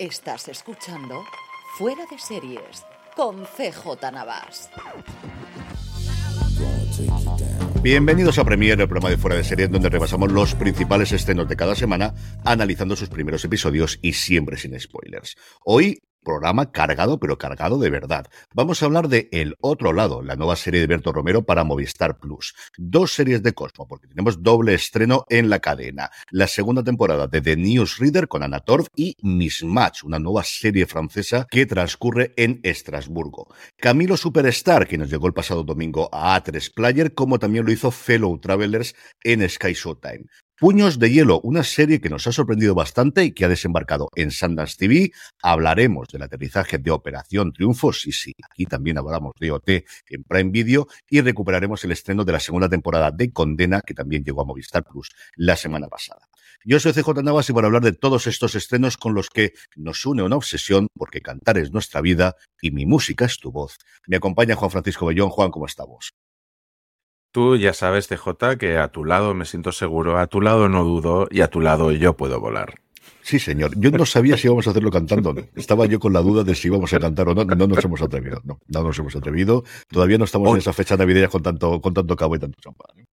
Estás escuchando Fuera de Series con CJ Navas. Bienvenidos a Premier, el programa de Fuera de Series, donde repasamos los principales estrenos de cada semana, analizando sus primeros episodios y siempre sin spoilers. Hoy programa cargado, pero cargado de verdad. Vamos a hablar de El Otro Lado, la nueva serie de Berto Romero para Movistar Plus. Dos series de Cosmo, porque tenemos doble estreno en la cadena. La segunda temporada de The Newsreader con Anna Torv y Mismatch, una nueva serie francesa que transcurre en Estrasburgo. Camilo Superstar, que nos llegó el pasado domingo a A3 Player, como también lo hizo Fellow Travelers en Sky Showtime. Puños de Hielo, una serie que nos ha sorprendido bastante y que ha desembarcado en Sundance TV. Hablaremos del aterrizaje de Operación Triunfo, sí, sí, aquí también hablamos de OT en Prime Video y recuperaremos el estreno de la segunda temporada de Condena, que también llegó a Movistar Plus la semana pasada. Yo soy CJ Navas y para hablar de todos estos estrenos con los que nos une una obsesión, porque cantar es nuestra vida y mi música es tu voz. Me acompaña Juan Francisco Bellón. Juan, ¿cómo estamos? Tú ya sabes, CJ, que a tu lado me siento seguro, a tu lado no dudo y a tu lado yo puedo volar. Sí, señor. Yo no sabía si íbamos a hacerlo cantando o no. Estaba yo con la duda de si íbamos a cantar o no. No nos hemos atrevido. No, no nos hemos atrevido. Todavía no estamos en esa fecha navideña con tanto, con tanto cabo y tanto champán.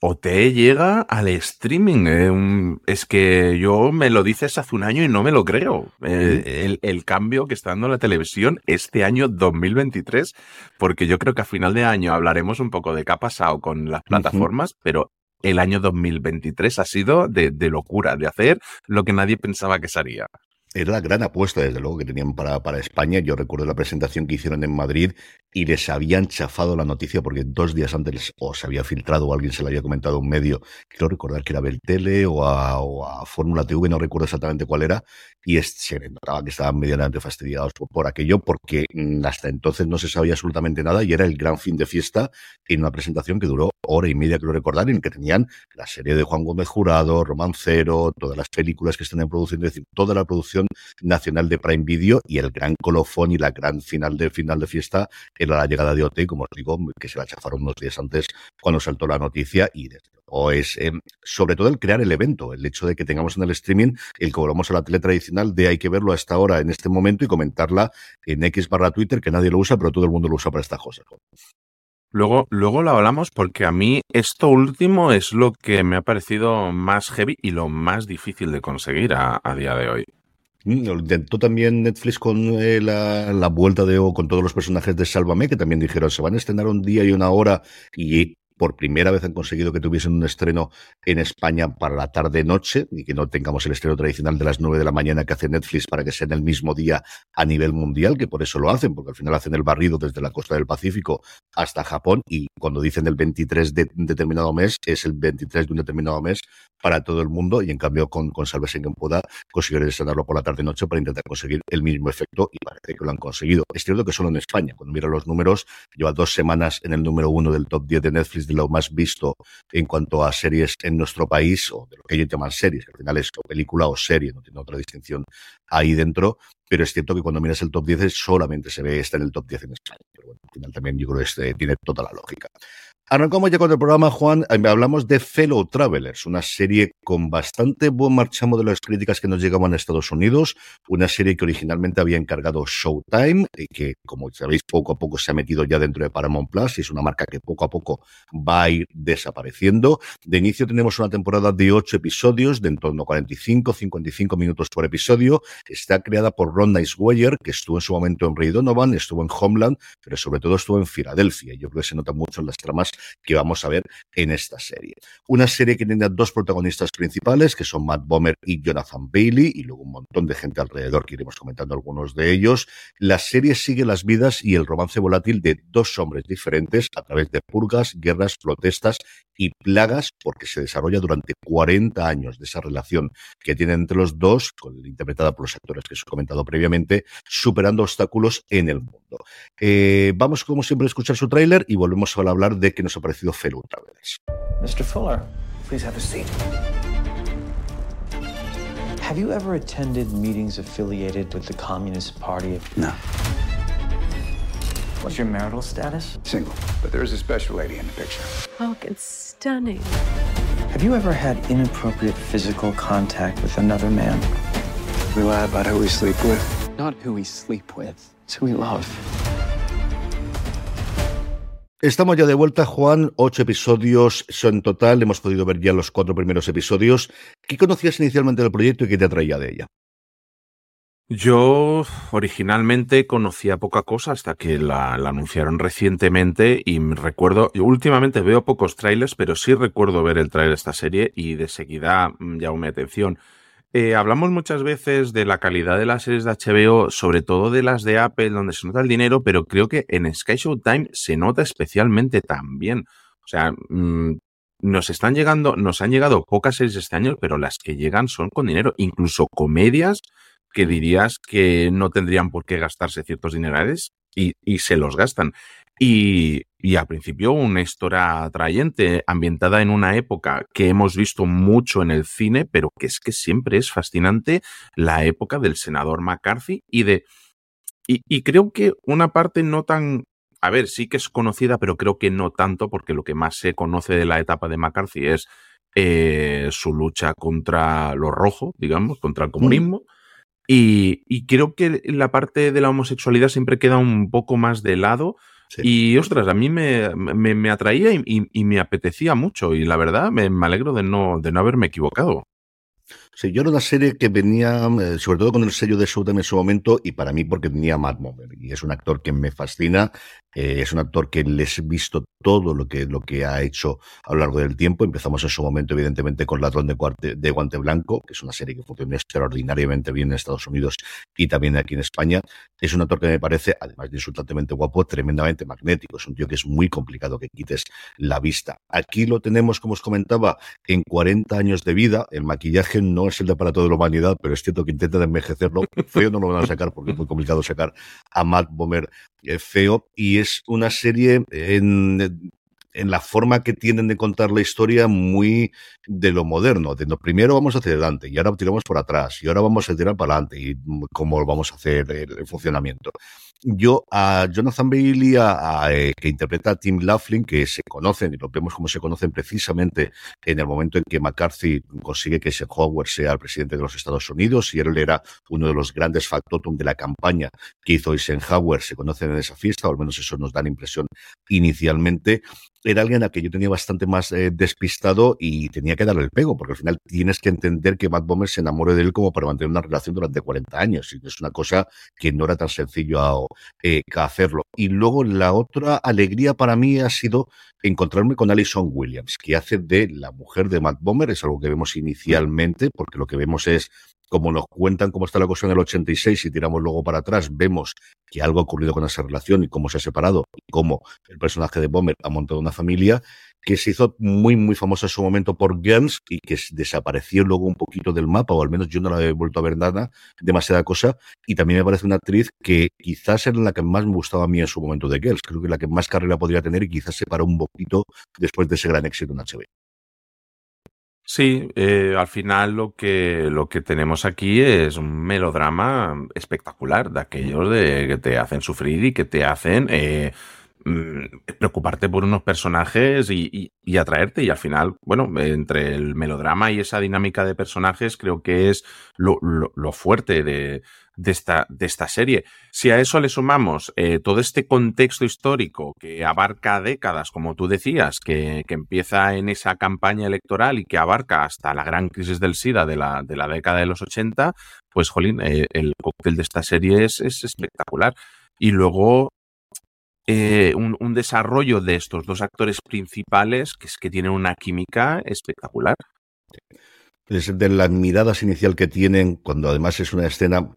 OT llega al streaming. Eh, es que yo me lo dices hace un año y no me lo creo. Eh, el, cambio que está dando la televisión este año 2023, porque yo creo que a final de año hablaremos un poco de qué ha pasado con las plataformas, pero el año 2023 ha sido de, de locura, de hacer lo que nadie pensaba que sería era la gran apuesta, desde luego, que tenían para, para España. Yo recuerdo la presentación que hicieron en Madrid y les habían chafado la noticia porque dos días antes o se había filtrado o alguien se lo había comentado a un medio, quiero recordar que era Beltele o a, o a Fórmula TV, no recuerdo exactamente cuál era, y se notaba que estaban medianamente fastidiados por, aquello porque mm, hasta entonces no se sabía absolutamente nada y era el gran fin de fiesta en una presentación que duró hora y media, creo recordar, en que tenían la serie de Juan Gómez Jurado, Romancero, todas las películas que están en es decir, toda la producción nacional de Prime Video y el gran colofón y la gran final de final de fiesta era la llegada de OT, como os digo, que se la chafaron unos días antes cuando saltó la noticia y desde o es em, sobre todo el crear el evento, el hecho de que tengamos en el streaming el que volvamos a la tele tradicional de hay que verlo hasta ahora en este momento y comentarla en X barra Twitter, que nadie lo usa, pero todo el mundo lo usa para estas cosas. Luego, luego lo hablamos porque a mí esto último es lo que me ha parecido más heavy y lo más difícil de conseguir a día de hoy. Lo intentó también Netflix con eh, la, la, vuelta de O con todos los personajes de Sálvame, que también dijeron se van a estrenar un día y una hora y por primera vez han conseguido que tuviesen un estreno en España para la tarde-noche y que no tengamos el estreno tradicional de las 9 de la mañana que hace Netflix para que sea en el mismo día a nivel mundial, que por eso lo hacen, porque al final hacen el barrido desde la costa del Pacífico hasta Japón y cuando dicen el 23 de un determinado mes, es el 23 de un determinado mes para todo el mundo y en cambio con, con Salvesen en pueda conseguir estrenarlo por la tarde-noche para intentar conseguir el mismo efecto y parece que lo han conseguido. Es cierto que solo en España, cuando miro los números, lleva dos semanas en el número uno del top 10 de Netflix de lo más visto en cuanto a series en nuestro país, o de lo que ellos llaman series, que al final es película o serie, no tiene otra distinción ahí dentro, pero es cierto que cuando miras el top 10 solamente se ve está en el top 10 en España. Pero bueno, al final también yo creo que este tiene toda la lógica. Arrancamos ya con el programa, Juan. Eh, hablamos de Fellow Travelers, una serie con bastante buen marchamo de las críticas que nos llegaban a Estados Unidos, una serie que originalmente había encargado Showtime y que, como sabéis, poco a poco se ha metido ya dentro de Paramount Plus y es una marca que poco a poco va a ir desapareciendo. De inicio tenemos una temporada de ocho episodios, de en torno a 45, 55 minutos por episodio. Está creada por Ron Niceweyer, que estuvo en su momento en Ray Donovan, estuvo en Homeland, pero sobre todo estuvo en Filadelfia. Yo creo que se nota mucho en las tramas que vamos a ver en esta serie. Una serie que tiene dos protagonistas principales, que son Matt Bomer y Jonathan Bailey, y luego un montón de gente alrededor, que iremos comentando algunos de ellos. La serie sigue las vidas y el romance volátil de dos hombres diferentes a través de purgas, guerras, protestas y plagas, porque se desarrolla durante 40 años de esa relación que tienen entre los dos, interpretada por los actores que os he comentado previamente, superando obstáculos en el mundo. Eh, vamos, como siempre, a escuchar su tráiler y volvemos a hablar de que nos ha parecido Fellow Travelers. Mr. Fuller, please have a seat. Have you ever attended meetings affiliated with the Communist Party? No. What's your marital status? Single, but there is a special lady in the picture. Oh, it's stunning. Have you ever had inappropriate physical contact with another man? We lie about who we sleep with. Not who we sleep with, it's who we love. Estamos ya de vuelta, Juan. Ocho episodios son en total. Hemos podido ver ya los cuatro primeros episodios. ¿Qué conocías inicialmente del proyecto y qué te atraía de ella? Yo originalmente conocía poca cosa hasta que la, anunciaron recientemente y recuerdo, últimamente veo pocos trailers, pero sí recuerdo ver el trailer de esta serie y de seguida mm, llamó mi atención. Eh, hablamos muchas veces de la calidad de las series de HBO, sobre todo de las de Apple, donde se nota el dinero, pero creo que en Sky Showtime se nota especialmente también. O sea, mmm, nos están llegando, nos han llegado pocas series este año, pero las que llegan son con dinero, incluso comedias que dirías que no tendrían por qué gastarse ciertos dinerales y, y se los gastan. Y, y, al principio una historia atrayente, ambientada en una época que hemos visto mucho en el cine, pero que es que siempre es fascinante la época del senador McCarthy y de... Y, y creo que una parte no tan... A ver, sí que es conocida, pero creo que no tanto, porque lo que más se conoce de la etapa de McCarthy es eh, su lucha contra lo rojo, digamos, contra el comunismo. Mm. Y, y, creo que la parte de la homosexualidad siempre queda un poco más de lado. Y ostras, a mí me, me, me atraía y, y, y, me apetecía mucho. Y la verdad, me, me, alegro de no, de no haberme equivocado. Sí, yo era una serie que venía, eh, sobre todo con el sello de Showtime en su momento, y para mí porque tenía a Matt y es un actor que me fascina, eh, es un actor que les he visto todo lo que, lo que ha hecho a lo largo del tiempo. Empezamos en su momento, evidentemente, con Ladrón de, Cuarte, de Guante Blanco, que es una serie que funcionó extraordinariamente bien en Estados Unidos y también aquí en España. Es un actor que me parece, además de insultantemente guapo, tremendamente magnético. Es un tío que es muy complicado que quites la vista. Aquí lo tenemos, como os comentaba, en 40 años de vida. El maquillaje no es el de para toda la humanidad, pero es cierto que intenta de envejecerlo. Feo no lo van a sacar porque es muy complicado sacar a Matt Bomer eh, feo. Y es una serie en, en la forma que tienen de contar la historia muy de lo moderno. De lo primero vamos hacia adelante y ahora tiramos por atrás y ahora vamos a tirar para adelante y cómo vamos a hacer el, funcionamiento. Yo a Jonathan Bailey, a, eh, que interpreta a Tim Laughlin, que se conocen y lo vemos como se conocen precisamente en el momento en que McCarthy consigue que Eisenhower sea el presidente de los Estados Unidos y él era uno de los grandes factotum de la campaña que hizo Eisenhower, se conocen en esa fiesta, o al menos eso nos da la impresión inicialmente era alguien a que yo tenía bastante más eh, despistado y tenía que darle el pego, porque al final tienes que entender que Matt Bomer se enamore de él como para mantener una relación durante 40 años. Y es una cosa que no era tan sencillo eh, hacerlo. Y luego la otra alegría para mí ha sido encontrarme con Alison Williams, que hace de la mujer de Matt Bomer, es algo que vemos inicialmente, porque lo que vemos es como nos cuentan cómo está la cosa en el 86 y tiramos luego para atrás, vemos que algo ha ocurrido con esa relación y cómo se ha separado y cómo el personaje de Bomber ha montado una familia que se hizo muy, muy famosa en su momento por Girls y que desapareció luego un poquito del mapa, o al menos yo no la he vuelto a ver nada, demasiada cosa. Y también me parece una actriz que quizás era la que más me gustaba a mí en su momento de Girls. Creo que la que más carrera podría tener y quizás se paró un poquito después de ese gran éxito en HBO. Sí, eh, al final lo que, lo que tenemos aquí es un melodrama espectacular, de aquellos de, que te hacen sufrir y que te hacen eh, preocuparte por unos personajes y, y, atraerte. Y al final, bueno, entre el melodrama y esa dinámica de personajes, creo que es lo, lo fuerte de, de, esta, de esta serie. Si a eso le sumamos eh, todo este contexto histórico que abarca décadas, como tú decías, que, que, empieza en esa campaña electoral y que abarca hasta la gran crisis del SIDA de la, de la década de los 80, pues, jolín, eh, el cóctel de esta serie es, es espectacular. Y luego eh, un, un, desarrollo de estos dos actores principales que es que tienen una química espectacular. De la miradas inicial que tienen, cuando además es una escena,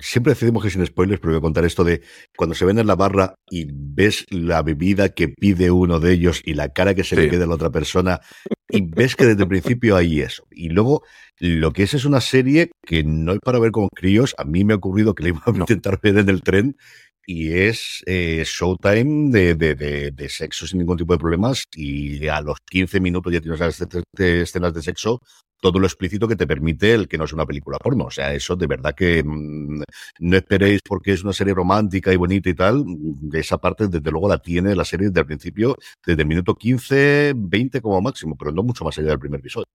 siempre decidimos que sin spoilers, pero voy a contar esto de cuando se ven en la barra y ves la bebida que pide uno de ellos y la cara que se sí. le queda a la otra persona y ves que desde el principio hay eso. Y luego lo que es es una serie que no es para ver con críos, a mí me ha ocurrido que le iba a intentar ver en el tren y es eh, showtime de, de, de, de, sexo sin ningún tipo de problemas y a los 15 minutos ya tienes las escenas de sexo todo lo explícito que te permite el que no es una película porno. O sea, eso de verdad que mmm, no esperéis porque es una serie romántica y bonita y tal. De esa parte, desde luego, la tiene la serie desde el principio, desde el minuto 15, 20 como máximo, pero no mucho más allá del primer episodio.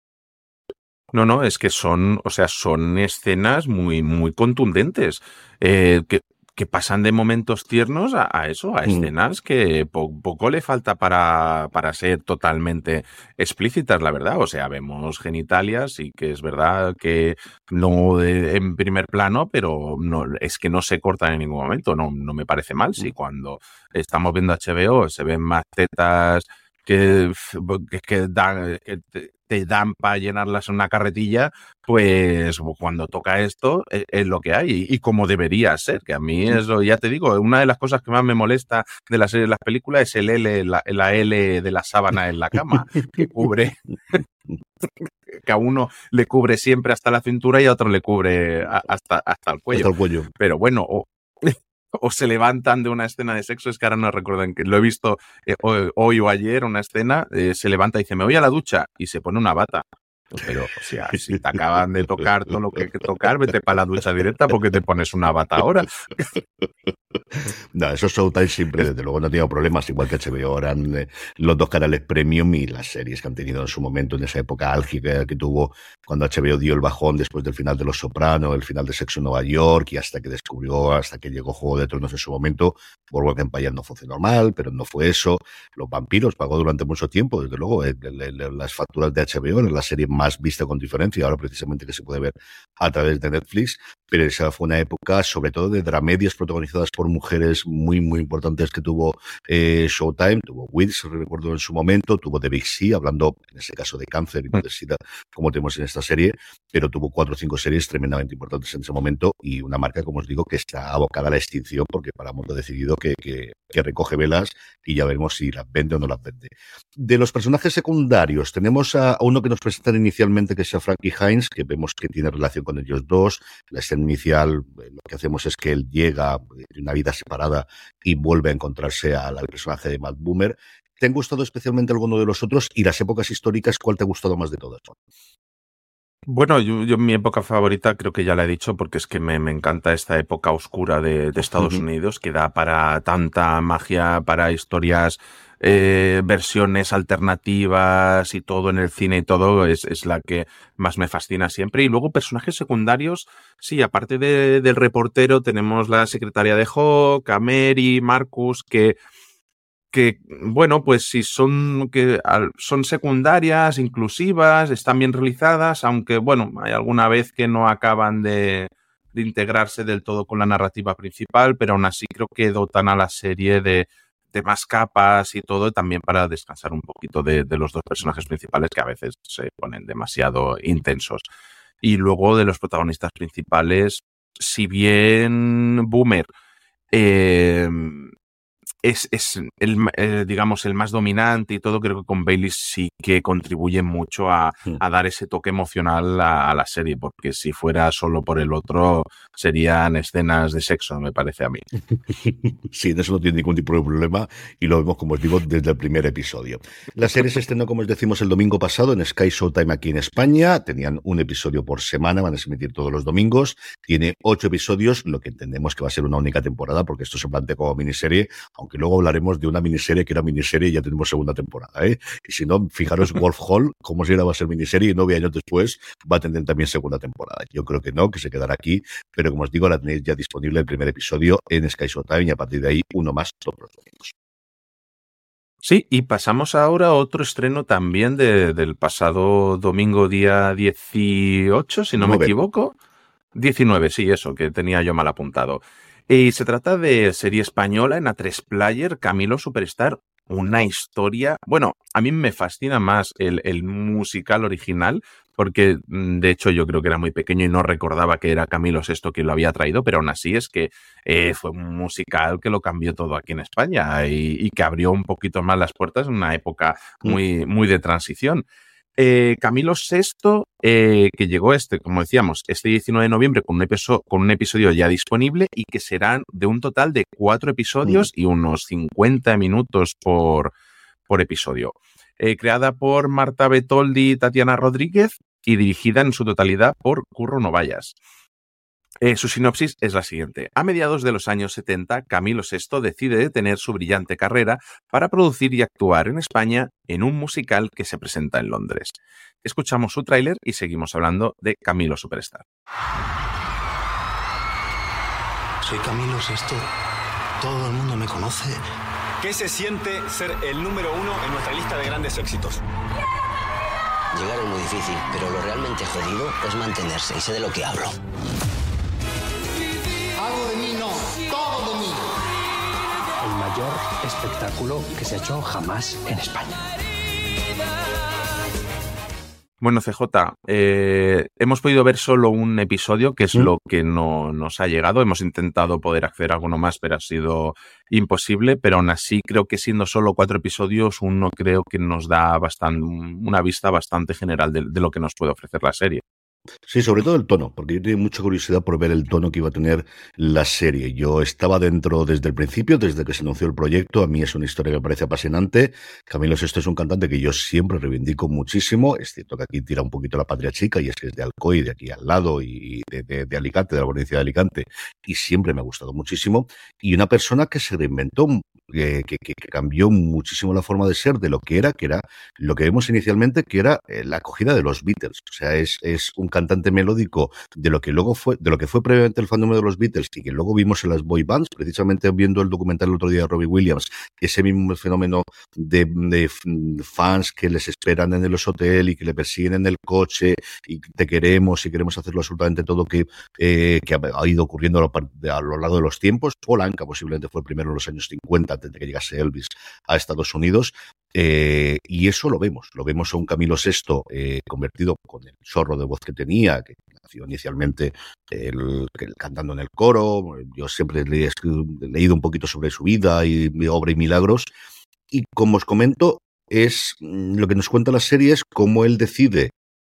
No, no, es que son, o sea, son escenas muy, muy contundentes. Eh, que, que pasan de momentos tiernos a, a eso, a Mm. escenas que po- poco le falta para, para ser totalmente explícitas, la verdad. O sea, vemos genitalias y que es verdad que no de- en primer plano, pero no, es que no se cortan en ningún momento. No, no me parece mal. Si cuando estamos viendo HBO se ven más tetas que, que, que te, dan para llenarlas en una carretilla, pues cuando toca esto es, es lo que hay y, y como debería ser, que a mí eso, ya te digo, una de las cosas que más me molesta de la serie de las películas es el L, la, la L de la sábana en la cama, que cubre, que a uno le cubre siempre hasta la cintura y a otro le cubre hasta, hasta el cuello. Hasta el cuello. Pero bueno, o, o se levantan de una escena de sexo, es que ahora no recuerdo en qué, lo he visto eh, hoy, hoy o ayer, una escena, eh, se levanta y dice, me voy a la ducha y se pone una bata. Pero, o sea, si te acaban de tocar todo lo que hay que tocar, vete para la ducha directa porque te pones una bata ahora. No, eso Showtime siempre, desde luego, no ha tenido problemas, igual que HBO eran eh, los dos canales premium y las series que han tenido en su momento, en esa época álgica que tuvo cuando HBO dio el bajón después del final de Los Soprano, el final de Sexo en Nueva York y hasta que descubrió, hasta que llegó Juego de Tronos en su momento, Boardwalk Empire no funcionó mal, pero no fue eso. Los Vampiros pagó durante mucho tiempo, desde luego, las facturas de HBO era la serie más vista con diferencia, ahora precisamente que se puede ver a través de Netflix, pero esa fue una época sobre todo de dramedias protagonizadas por mujeres muy, muy importantes que tuvo eh, Showtime, tuvo Wiz, recuerdo en su momento, tuvo The Big C, hablando en ese caso de cáncer y de sida, como tenemos en esta serie, pero tuvo cuatro o cinco series tremendamente importantes en ese momento y una marca, como os digo, que está abocada a la extinción porque Paramount ha decidido que, que, que recoge velas y ya veremos si las vende o no las vende. De los personajes secundarios, tenemos a, a uno que nos presentan inicialmente, que es a Frankie Hines, que vemos que tiene relación con ellos dos. La escena inicial, eh, lo que hacemos es que él llega de una vida separada y vuelve a encontrarse al, al personaje de Matt Boomer. ¿Te han gustado especialmente alguno de los otros? Y las épocas históricas, ¿cuál te ha gustado más de todas? Bueno, yo, yo mi época favorita creo que ya la he dicho porque es que me, me encanta esta época oscura de, de Estados. Unidos que da para tanta magia, para historias, eh, versiones alternativas y todo en el cine y todo es, es la que más me fascina siempre. Y luego personajes secundarios, sí, aparte de- del reportero tenemos la secretaria de Hawk, a Mary, Marcus, que que, bueno, pues si son, que son secundarias, inclusivas, están bien realizadas, aunque, bueno, hay alguna vez que no acaban de, de integrarse del todo con la narrativa principal, pero aún así creo que dotan a la serie de, más capas y todo, también para descansar un poquito de, de los dos personajes principales que a veces se ponen demasiado intensos. Y luego de los protagonistas principales, si bien Boomer eh, es, es el, eh, digamos, el más dominante y todo, creo que con Bailey sí que contribuye mucho a, Mm. a dar ese toque emocional a, a la serie, porque si fuera solo por el otro, serían escenas de sexo, me parece a mí. Sí, en eso no tiene ningún tipo de problema y lo vemos, como os digo, desde el primer episodio. La serie se estrenó, como os decimos, el domingo pasado en Sky Showtime aquí en España. Tenían un episodio por semana, van a emitir todos los domingos. Tiene ocho episodios, lo que entendemos que va a ser una única temporada, porque esto se plantea como miniserie, aunque luego hablaremos de una miniserie que era miniserie y ya tenemos segunda temporada. ¿eh? Y si no, fijaros, Wolf Hall, como si era va a ser miniserie y nueve años después va a tener también segunda temporada. Yo creo que no, que se quedará aquí, pero como os digo, la tenéis ya disponible el primer episodio en Sky Showtime y a partir de ahí uno más todos los domingos. Sí, y pasamos ahora a otro estreno también de- del pasado domingo día 18, si no me equivoco. 19, sí, eso, que tenía yo mal apuntado. Y se trata de serie española en A3 Player, Camilo Superstar. Una historia. Bueno, a mí me fascina más el, el musical original, porque mm, de hecho yo creo que era muy pequeño y no recordaba que era Camilo Sesto quien lo había traído, pero aún así es que eh, fue un musical que lo cambió todo aquí en España y, y que abrió un poquito más las puertas en una época muy, muy de transición. Eh, Camilo VI, eh, que llegó este, como decíamos, este 19 de noviembre con un, episo- con un episodio ya disponible y que serán de un total de cuatro episodios y unos 50 minutos por, por episodio. Eh, creada por Marta Betoldi y Tatiana Rodríguez y dirigida en su totalidad por Curro Novallas. Eh, su sinopsis es la siguiente. A mediados de los años 70, Camilo VI decide detener su brillante carrera para producir y actuar en España en un musical que se presenta en Londres. Escuchamos su tráiler y seguimos hablando de Camilo Superstar. Soy Camilo VI. Todo el mundo me conoce. ¿Qué se siente ser el número uno en nuestra lista de grandes éxitos? Llegar es muy difícil, pero lo realmente jodido es mantenerse y sé de lo que hablo. Mí no, todo de mí. El mayor espectáculo que se ha hecho jamás en España. Bueno, CJ, eh, hemos podido ver solo un episodio, que es lo que no nos ha llegado. Hemos intentado poder acceder a alguno más, pero ha sido imposible. Pero aún así, creo que siendo solo cuatro episodios, uno creo que nos da bastante, una vista bastante general de, de lo que nos puede ofrecer la serie. Sí, sobre todo el tono, porque yo tenía mucha curiosidad por ver el tono que iba a tener la serie. Yo estaba dentro desde el principio, desde que se anunció el proyecto. A mí es una historia que me parece apasionante. Camilo Sesto es un cantante que yo siempre reivindico muchísimo. Es cierto que aquí tira un poquito la patria chica y es que es de Alcoy, de aquí al lado, y de, de, Alicante, de la provincia de Alicante. Y siempre me ha gustado muchísimo. Y una persona que se reinventó, que, que, que cambió muchísimo la forma de ser de lo que era, que era lo que vemos inicialmente, que era eh, la acogida de los Beatles. O sea, es, es un cantante melódico de lo que luego fue, de lo que fue previamente el fandom de los Beatles y que luego vimos en las boy bands, precisamente viendo el documental el otro día de Robbie Williams, ese mismo fenómeno de, de fans que les esperan en el hotel y que le persiguen en el coche y te queremos y queremos hacerlo absolutamente todo que, eh, que ha ido ocurriendo a lo, a lo, largo de los tiempos. Paul Anka posiblemente fue el primero en los años 50, antes de que llegase Elvis a Estados Unidos. Eh, y eso lo vemos, lo vemos a un Camilo VI eh, convertido con el chorro de voz que tenía, que nació inicialmente el, el, cantando en el coro. Yo siempre le he leído un poquito sobre su vida y obra y milagros. Y como os comento, es lo que nos cuenta la serie es cómo él decide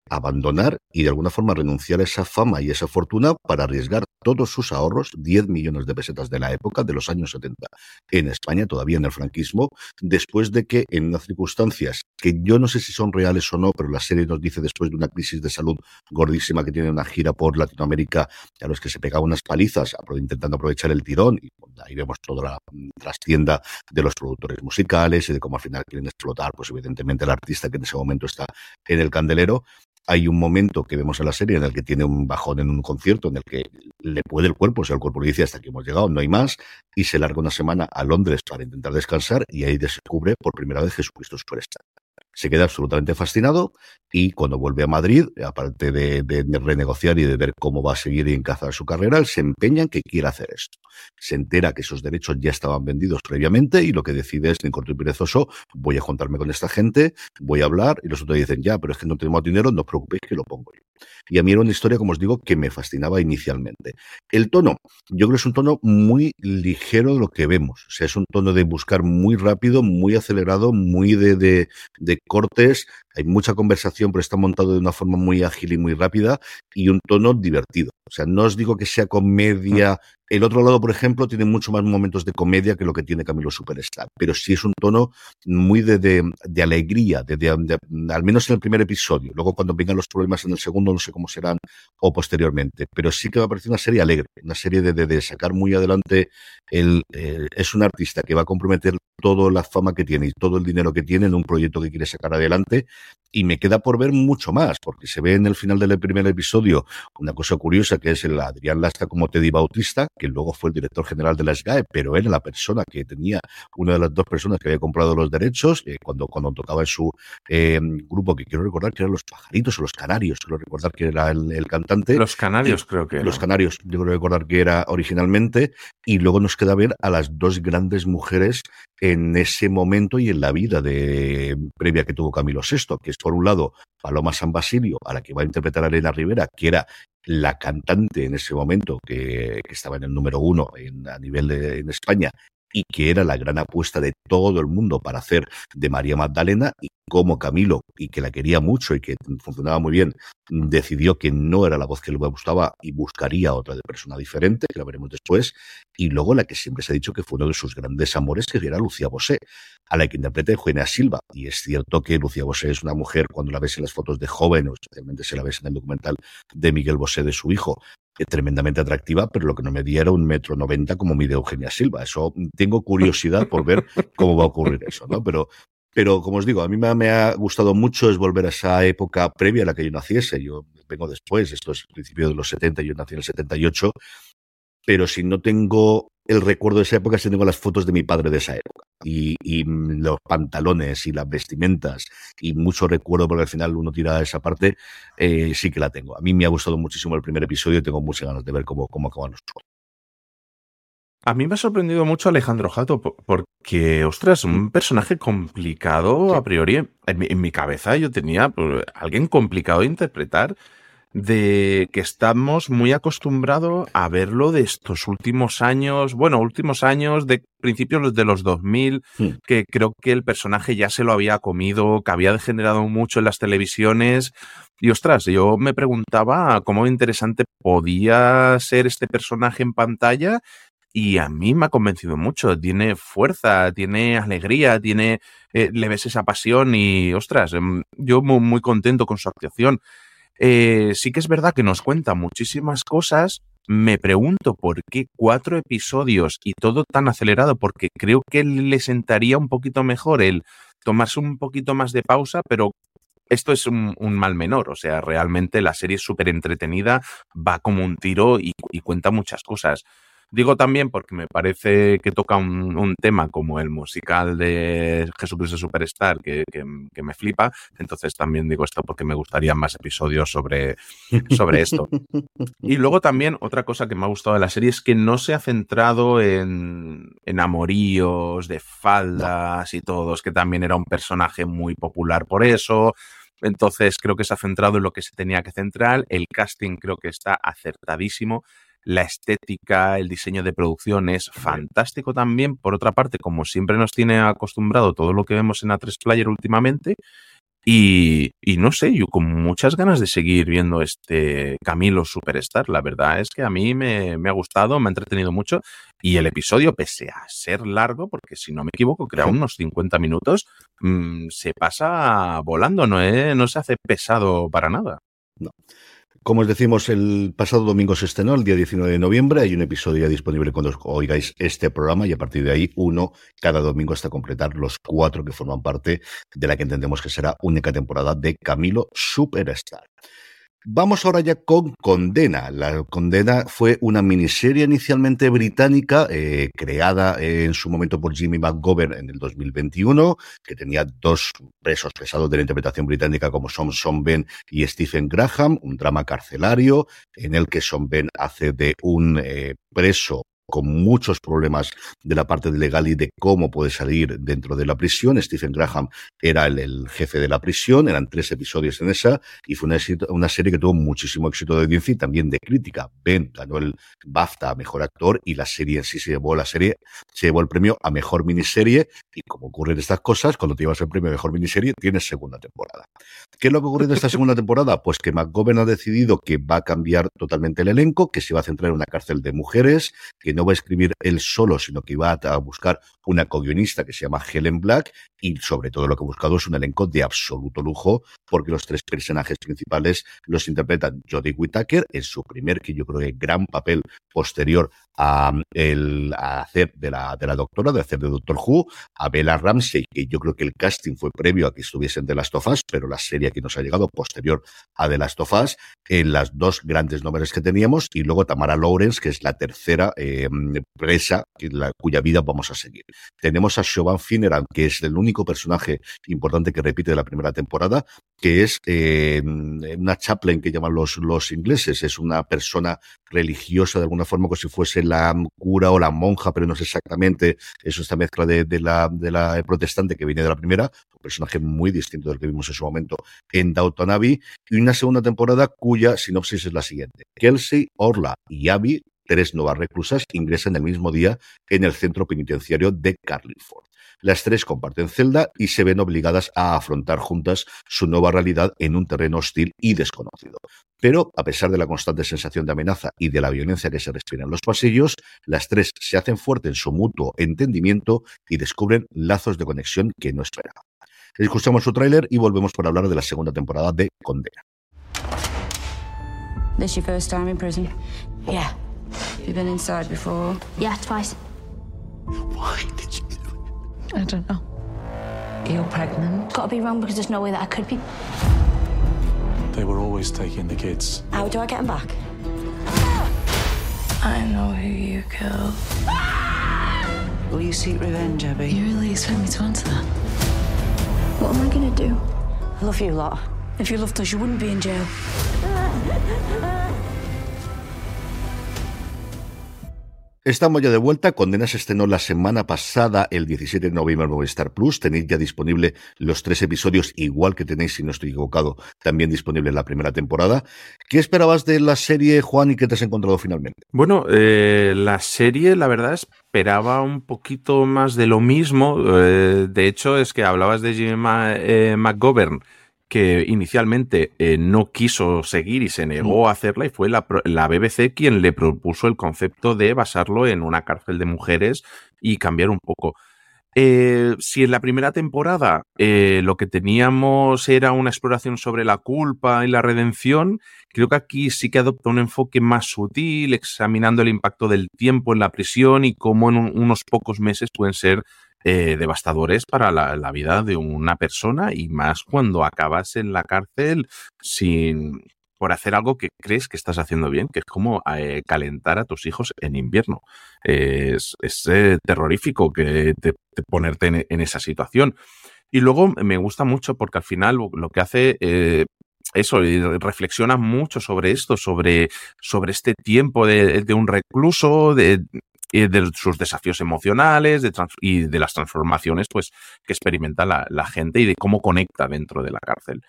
abandonar y de alguna forma renunciar a esa fama y esa fortuna para arriesgar todos sus ahorros, 10 millones de pesetas de la época, de los años 70, en España, todavía en el franquismo, después de que en unas circunstancias que yo no sé si son reales o no, pero la serie nos dice después de una crisis de salud gordísima que tiene una gira por Latinoamérica a los que se pegaba unas palizas intentando aprovechar el tirón, y ahí vemos toda la trastienda de los productores musicales y de cómo al final quieren explotar, pues evidentemente el artista que en ese momento está en el candelero, hay un momento que vemos en la serie en el que tiene un bajón en un concierto, en el que le puede el cuerpo, o sea, el cuerpo le dice hasta que hemos llegado, no hay más, y se larga una semana a Londres para intentar descansar y ahí descubre por primera vez Jesucristo Superstar. Se queda absolutamente fascinado y cuando vuelve a Madrid, aparte de, renegociar y de ver cómo va a seguir y encazar su carrera, se empeña en que quiere hacer esto. Se entera que esos derechos ya estaban vendidos previamente y lo que decide es, en corto y perezoso, voy a juntarme con esta gente, voy a hablar y los otros dicen, ya, pero es que no tenemos dinero, no os preocupéis que lo pongo yo. Y a mí era una historia, como os digo, que me fascinaba inicialmente. El tono, yo creo que es un tono muy ligero de lo que vemos. O sea, es un tono de buscar muy rápido, muy acelerado, muy de, de, de cortes. Hay mucha conversación, pero está montado de una forma muy ágil y muy rápida y un tono divertido. O sea, no os digo que sea comedia. El otro lado, por ejemplo, tiene mucho más momentos de comedia que lo que tiene Camilo Superstar, pero sí es un tono muy de, de, de alegría, de, al menos en el primer episodio. Luego, cuando vengan los problemas en el segundo, no sé cómo serán o posteriormente, pero sí que me ha parecido una serie alegre, una serie de, sacar muy adelante. El, es un artista que va a comprometer toda la fama que tiene y todo el dinero que tiene en un proyecto que quiere sacar adelante. Y me queda por ver mucho más, porque se ve en el final del primer episodio una cosa curiosa que es el Adrián Lastra como Teddy Bautista, que luego fue el director general de la SGAE, pero era la persona que tenía, una de las dos personas que había comprado los derechos, eh, cuando, cuando tocaba en su eh, grupo, que quiero recordar que eran los pajaritos o los canarios, quiero recordar que era el, el cantante. Los canarios, y, creo que. Los canarios, yo creo recordar que era originalmente, y luego nos queda ver a las dos grandes mujeres en ese momento y en la vida de previa que tuvo Camilo VI, que es por un lado Paloma San Basilio, a la que va a interpretar Elena Rivera, que era la cantante en ese momento que, que estaba en el número uno en, a nivel de, en España y que era la gran apuesta de todo el mundo para hacer de María Magdalena y como Camilo, y que la quería mucho y que funcionaba muy bien, decidió que no era la voz que le gustaba y buscaría otra de persona diferente, que la veremos después, y luego la que siempre se ha dicho que fue uno de sus grandes amores, que era Lucía Bosé, a la que interpreta Eugenia Silva, y es cierto que Lucía Bosé es una mujer, cuando la ves en las fotos de joven, o especialmente se la ves en el documental de Miguel Bosé de su hijo, tremendamente atractiva, pero lo que no me di era un metro noventa como mide Eugenia Silva. Eso tengo curiosidad por ver cómo va a ocurrir eso, ¿no? Pero, pero como os digo, a mí me, me ha gustado mucho es volver a esa época previa a la que yo naciese. Yo vengo después, esto es el principio de los 70, yo nací en el 78, pero si no tengo el recuerdo de esa época, si tengo las fotos de mi padre de esa época. Y, y los pantalones y las vestimentas y mucho recuerdo, porque al final uno tira esa parte, eh, sí que la tengo. A mí me ha gustado muchísimo el primer episodio y tengo muchas ganas de ver cómo, cómo acaban los juegos. A mí me ha sorprendido mucho Alejandro Jato po- porque, ostras, un personaje complicado a priori. En mi, en mi cabeza yo tenía pues, alguien complicado de interpretar, de que estamos muy acostumbrados a verlo de estos últimos años, bueno, últimos años de principios de los 2000, Hmm. que creo que el personaje ya se lo había comido, que había degenerado mucho en las televisiones. Y ostras, yo me preguntaba cómo interesante podía ser este personaje en pantalla y a mí me ha convencido mucho. Tiene fuerza, tiene alegría, tiene, eh, le ves esa pasión y, ostras, em, yo muy, muy contento con su actuación. Eh, sí que es verdad que nos cuenta muchísimas cosas. Me pregunto por qué cuatro episodios y todo tan acelerado, porque creo que le sentaría un poquito mejor el tomarse un poquito más de pausa, pero esto es un, mal menor. O sea, realmente la serie es súper entretenida, va como un tiro y cuenta muchas cosas. Digo también porque me parece que toca un, un tema como el musical de Jesucristo Superstar que, que, que me flipa. Entonces también digo esto porque me gustarían más episodios sobre, sobre esto. Y luego también otra cosa que me ha gustado de la serie es que no se ha centrado en, en amoríos de faldas y todos, que también era un personaje muy popular por eso. Entonces creo que se ha centrado en lo que se tenía que centrar. El casting creo que está acertadísimo. La estética, el diseño de producción es fantástico también. Por otra parte, como siempre nos tiene acostumbrado todo lo que vemos en A3 Player últimamente. Y, y, no sé, yo con muchas ganas de seguir viendo este Camilo Superstar. La verdad es que a mí me, me, ha gustado, me ha entretenido mucho. Y el episodio, pese a ser largo, porque si no me equivoco, crea unos 50 minutos, mmm, se pasa volando, no, eh, no se hace pesado para nada. No. Como os decimos, el pasado domingo se estrenó, el día 19 de noviembre. Hay un episodio ya disponible cuando oigáis este programa y a partir de ahí uno cada domingo hasta completar los cuatro que forman parte de la que entendemos que será única temporada de Camilo Superstar. Vamos ahora ya con Condena. La Condena fue una miniserie inicialmente británica eh, creada en su momento por Jimmy McGovern en el 2021, que tenía dos presos pesados de la interpretación británica como son Sean Ben y Stephen Graham, un drama carcelario en el que Sean Ben hace de un eh, preso con muchos problemas de la parte legal y de cómo puede salir dentro de la prisión. Stephen Graham era el, jefe de la prisión, eran tres episodios en esa, y fue una, una, serie que tuvo muchísimo éxito de audiencia y también de crítica. Ben ganó el BAFTA a Mejor Actor y la serie en sí se llevó la serie, se llevó el premio a Mejor Miniserie, y como ocurren estas cosas, cuando te llevas el premio a Mejor Miniserie, tienes segunda temporada. ¿Qué es lo que ocurre en esta segunda temporada? Pues que McGovern ha decidido que va a cambiar totalmente el elenco, que se va a centrar en una cárcel de mujeres, que no va a escribir él solo, sino que va a buscar una co-guionista que se llama Helen Black y sobre todo lo que ha buscado es un elenco de absoluto lujo porque los tres personajes principales los interpretan Jodie Whittaker en su primer, que yo creo que gran papel posterior a, el, a hacer de la, de la doctora, de hacer de Doctor Who, a Bella Ramsey, que yo creo que el casting fue previo a que estuviesen de Last of pero la serie que nos ha llegado posterior a The Last of en las dos grandes nombres que teníamos, y luego Tamara Lawrence, que es la tercera eh, presa la, cuya vida vamos a seguir. Tenemos a Siobhan Finneran, que es el único personaje importante que repite de la primera temporada, que es eh, una chaplain que llaman los, los ingleses, es una persona religiosa de alguna forma como si fuese la cura o la monja, pero no es exactamente, eso esta mezcla de, de, la, de la protestante que viene de la primera, un personaje muy distinto del que vimos en su momento en Downton Abbey, y una segunda temporada cuya sinopsis es la siguiente. Kelsey, Orla y Abby tres nuevas reclusas ingresan el mismo día en el centro penitenciario de Carlingford. Las tres comparten celda y se ven obligadas a afrontar juntas su nueva realidad en un terreno hostil y desconocido. Pero, a pesar de la constante sensación de amenaza y de la violencia que se respira en los pasillos, las tres se hacen fuertes en su mutuo entendimiento y descubren lazos de conexión que no esperaban. Escuchamos su tráiler y volvemos para hablar de la segunda temporada de Condena. This your first time in prison? Yeah. Have you been inside before? Yeah, twice. Why did you do it? I don't know. You're pregnant? Gotta be wrong because there's no way that I could be. They were always taking the kids. How do I get them back? I know who you killed. Will you seek revenge, Abby? You really expect me to answer that? What am I gonna do? I love you a lot. If you loved us, you wouldn't be in jail. Estamos ya de vuelta. Condena se estrenó la semana pasada, el 17 de noviembre en Movistar Plus. Tenéis ya disponible los tres episodios, igual que tenéis, si no estoy equivocado, también disponible en la primera temporada. ¿Qué esperabas de la serie, Juan, y qué te has encontrado finalmente? Bueno, eh, la serie, la verdad, esperaba un poquito más de lo mismo. Eh, de hecho, es que hablabas de Ma- eh, McGovern que inicialmente eh, no quiso seguir y se negó a hacerla y fue la, la BBC quien le propuso el concepto de basarlo en una cárcel de mujeres y cambiar un poco. Eh, si en la primera temporada eh, lo que teníamos era una exploración sobre la culpa y la redención, creo que aquí sí que adopta un enfoque más sutil, examinando el impacto del tiempo en la prisión y cómo en un- unos pocos meses pueden ser eh, devastadores para la, vida de una persona y más cuando acabas en la cárcel sin por hacer algo que crees que estás haciendo bien, que es como eh, calentar a tus hijos en invierno. Es, eh, terrorífico que te, te ponerte en, esa situación. Y luego me gusta mucho porque al final lo, que hace eso, reflexiona mucho sobre esto, sobre, sobre este tiempo de, de un recluso, de, y de sus desafíos emocionales de y de las transformaciones pues, que experimenta la, la gente y de cómo conecta dentro de la cárcel.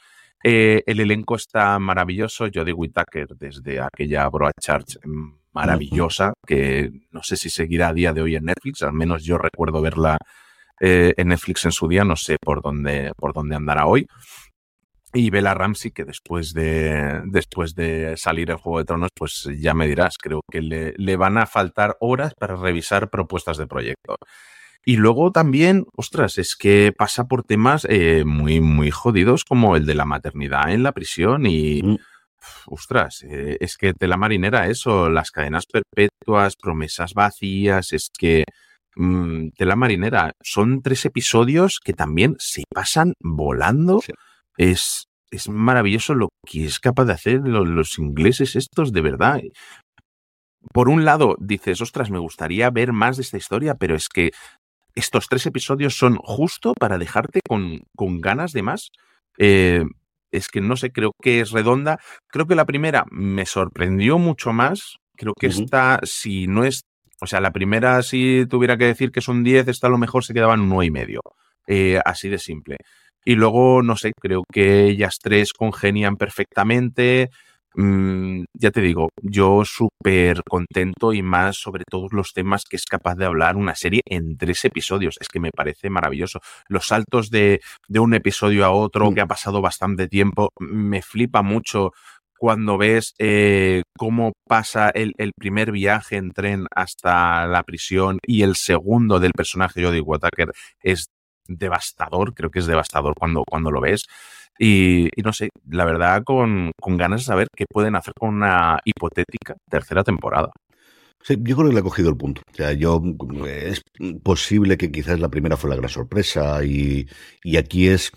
Eh, el elenco está maravilloso. Jodie Whittaker, desde aquella Broadchurch mm, maravillosa, que no sé si seguirá a día de hoy en Netflix, al menos yo recuerdo verla eh, en Netflix en su día, no sé por dónde, por dónde andará hoy. Y Bella Ramsey, que después de, después de salir en Juego de Tronos, pues ya me dirás, creo que le, le van a faltar horas para revisar propuestas de proyecto. Y luego también, ostras, es que pasa por temas eh, muy, muy jodidos como el de la maternidad en la prisión y, Mm. ostras, eh, es que tela marinera eso, las cadenas perpetuas, promesas vacías, es que mm, tela marinera. Son tres episodios que también se pasan volando. Sí. Es, es maravilloso lo que es capaz de hacer lo- los ingleses estos, de verdad. Por un lado, dices, ostras, me gustaría ver más de esta historia, pero es que estos tres episodios son justo para dejarte con, con ganas de más. Eh, es que no sé, creo que es redonda. Creo que la primera me sorprendió mucho más. Creo que esta, si no es. O sea, la primera, si tuviera que decir que es un 10, esta a lo mejor se quedaba en un 9 y medio. Eh, así de simple. Y luego, no sé, creo que ellas tres congenian perfectamente. Mm, ya te digo, yo súper contento y más sobre todos los temas que es capaz de hablar una serie en tres episodios. Es que me parece maravilloso. Los saltos de, de un episodio a otro Mm. que ha pasado bastante tiempo, me flipa mucho cuando ves eh, cómo pasa el, el primer viaje en tren hasta la prisión y el segundo del personaje Jodie Whittaker es devastador, creo que es devastador cuando, cuando lo ves. Y, y no sé, la verdad, con, con ganas de saber qué pueden hacer con una hipotética tercera temporada. Sí, yo creo que le ha cogido el punto. O sea, yo es posible que quizás la primera fue la gran sorpresa y, y aquí es.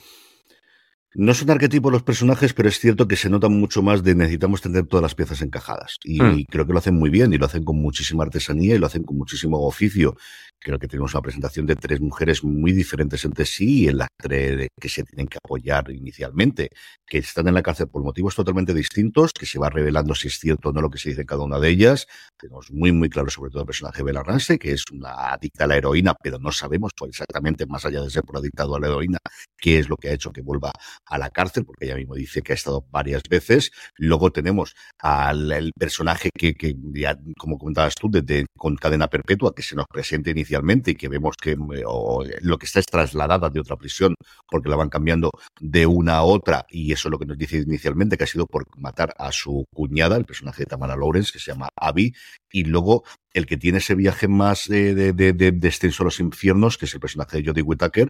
No son arquetipos los personajes, pero es cierto que se nota mucho más de necesitamos tener todas las piezas encajadas. Y Mm. creo que lo hacen muy bien y lo hacen con muchísima artesanía y lo hacen con muchísimo oficio. Creo que tenemos una presentación de tres mujeres muy diferentes entre sí y en las tres que se tienen que apoyar inicialmente, que están en la cárcel por motivos totalmente distintos, que se va revelando si es cierto o no lo que se dice en cada una de ellas. Tenemos muy, muy claro sobre todo el personaje de Bella Ramsey, que es una adicta a la heroína, pero no sabemos exactamente, más allá de ser por adictado a la heroína, qué es lo que ha hecho que vuelva a la cárcel, porque ella mismo dice que ha estado varias veces. Luego tenemos al personaje que, que ya, como comentabas tú, desde con cadena perpetua, que se nos presenta inicialmente y que vemos que eh, o, lo que está es trasladada de otra prisión, porque la van cambiando de una a otra, y eso es lo que nos dice inicialmente, que ha sido por matar a su cuñada, el personaje de Tamara Lawrence, que se llama Abby, y luego el que tiene ese viaje más eh, de, de, a los infiernos, que es el personaje de Jodie Whittaker,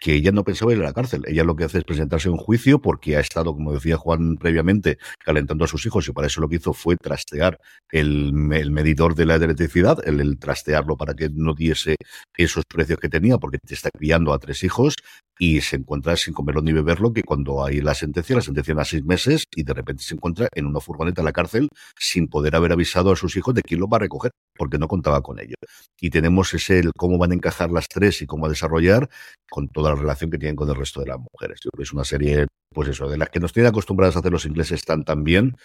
que ella no pensaba ir a la cárcel. Ella lo que hace es presentarse en juicio porque ha estado, como decía Juan previamente, calentando a sus hijos y para eso lo que hizo fue trastear el, el medidor de la electricidad, el, el, trastearlo para que no diese esos precios que tenía porque te está criando a tres hijos y se encuentra sin comerlo ni beberlo que cuando hay la sentencia, la sentencia a seis meses y de repente se encuentra en una furgoneta en la cárcel sin poder haber avisado a sus hijos de quién lo va a recoger porque no contaba con ello. Y tenemos ese el cómo van a encajar las tres y cómo a desarrollar con toda la relación que tienen con el resto de las mujeres. Yo creo que es una serie, pues eso, de las que nos tienen acostumbradas a hacer los ingleses tan tan bien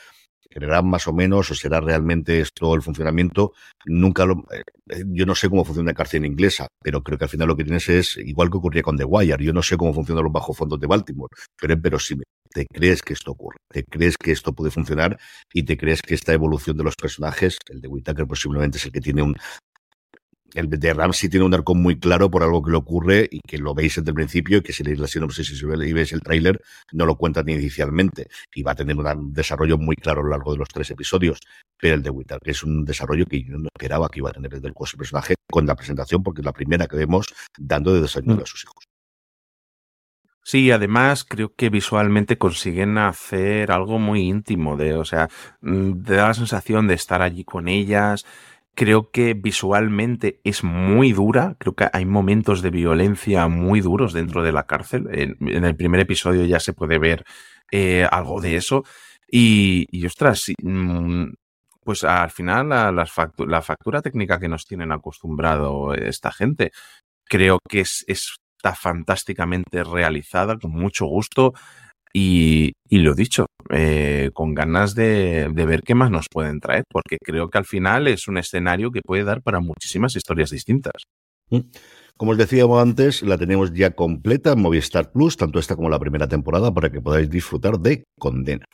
generarán más o menos o será realmente esto el funcionamiento. Nunca lo, eh, yo no sé cómo funciona la cárcel inglesa, pero creo que al final lo que tienes es igual que ocurría con The Wire. Yo no sé cómo funcionan los bajos fondos de Baltimore, pero es verosímil. Te crees que esto ocurre, te crees que esto puede funcionar y te crees que esta evolución de los personajes, el de Whitaker posiblemente es el que tiene un el de Ramsey tiene un arco muy claro por algo que le ocurre y que lo veis desde el principio y que si leéis la sinopsis y si veis el tráiler no lo cuentan inicialmente y va a tener un desarrollo muy claro a lo largo de los tres episodios. Pero el de Whittaker que es un desarrollo que yo no esperaba que iba a tener desde el personaje con la presentación porque es la primera que vemos dando de desayuno a sus hijos. Sí, además creo que visualmente consiguen hacer algo muy íntimo, de, o sea, te da la sensación de estar allí con ellas, Creo que visualmente es muy dura. Creo que hay momentos de violencia muy duros dentro de la cárcel. En, el primer episodio ya se puede ver eh, algo de eso. Y, y ostras, mm, pues al final la, factura, técnica que nos tienen acostumbrado esta gente, creo que es, está fantásticamente realizada, con mucho gusto. Y, lo dicho, eh, con ganas de, de, ver qué más nos pueden traer, porque creo que al final es un escenario que puede dar para muchísimas historias distintas. Mm. Como os decíamos antes, la tenemos ya completa en Movistar Plus, tanto esta como la primera temporada, para que podáis disfrutar de Condena.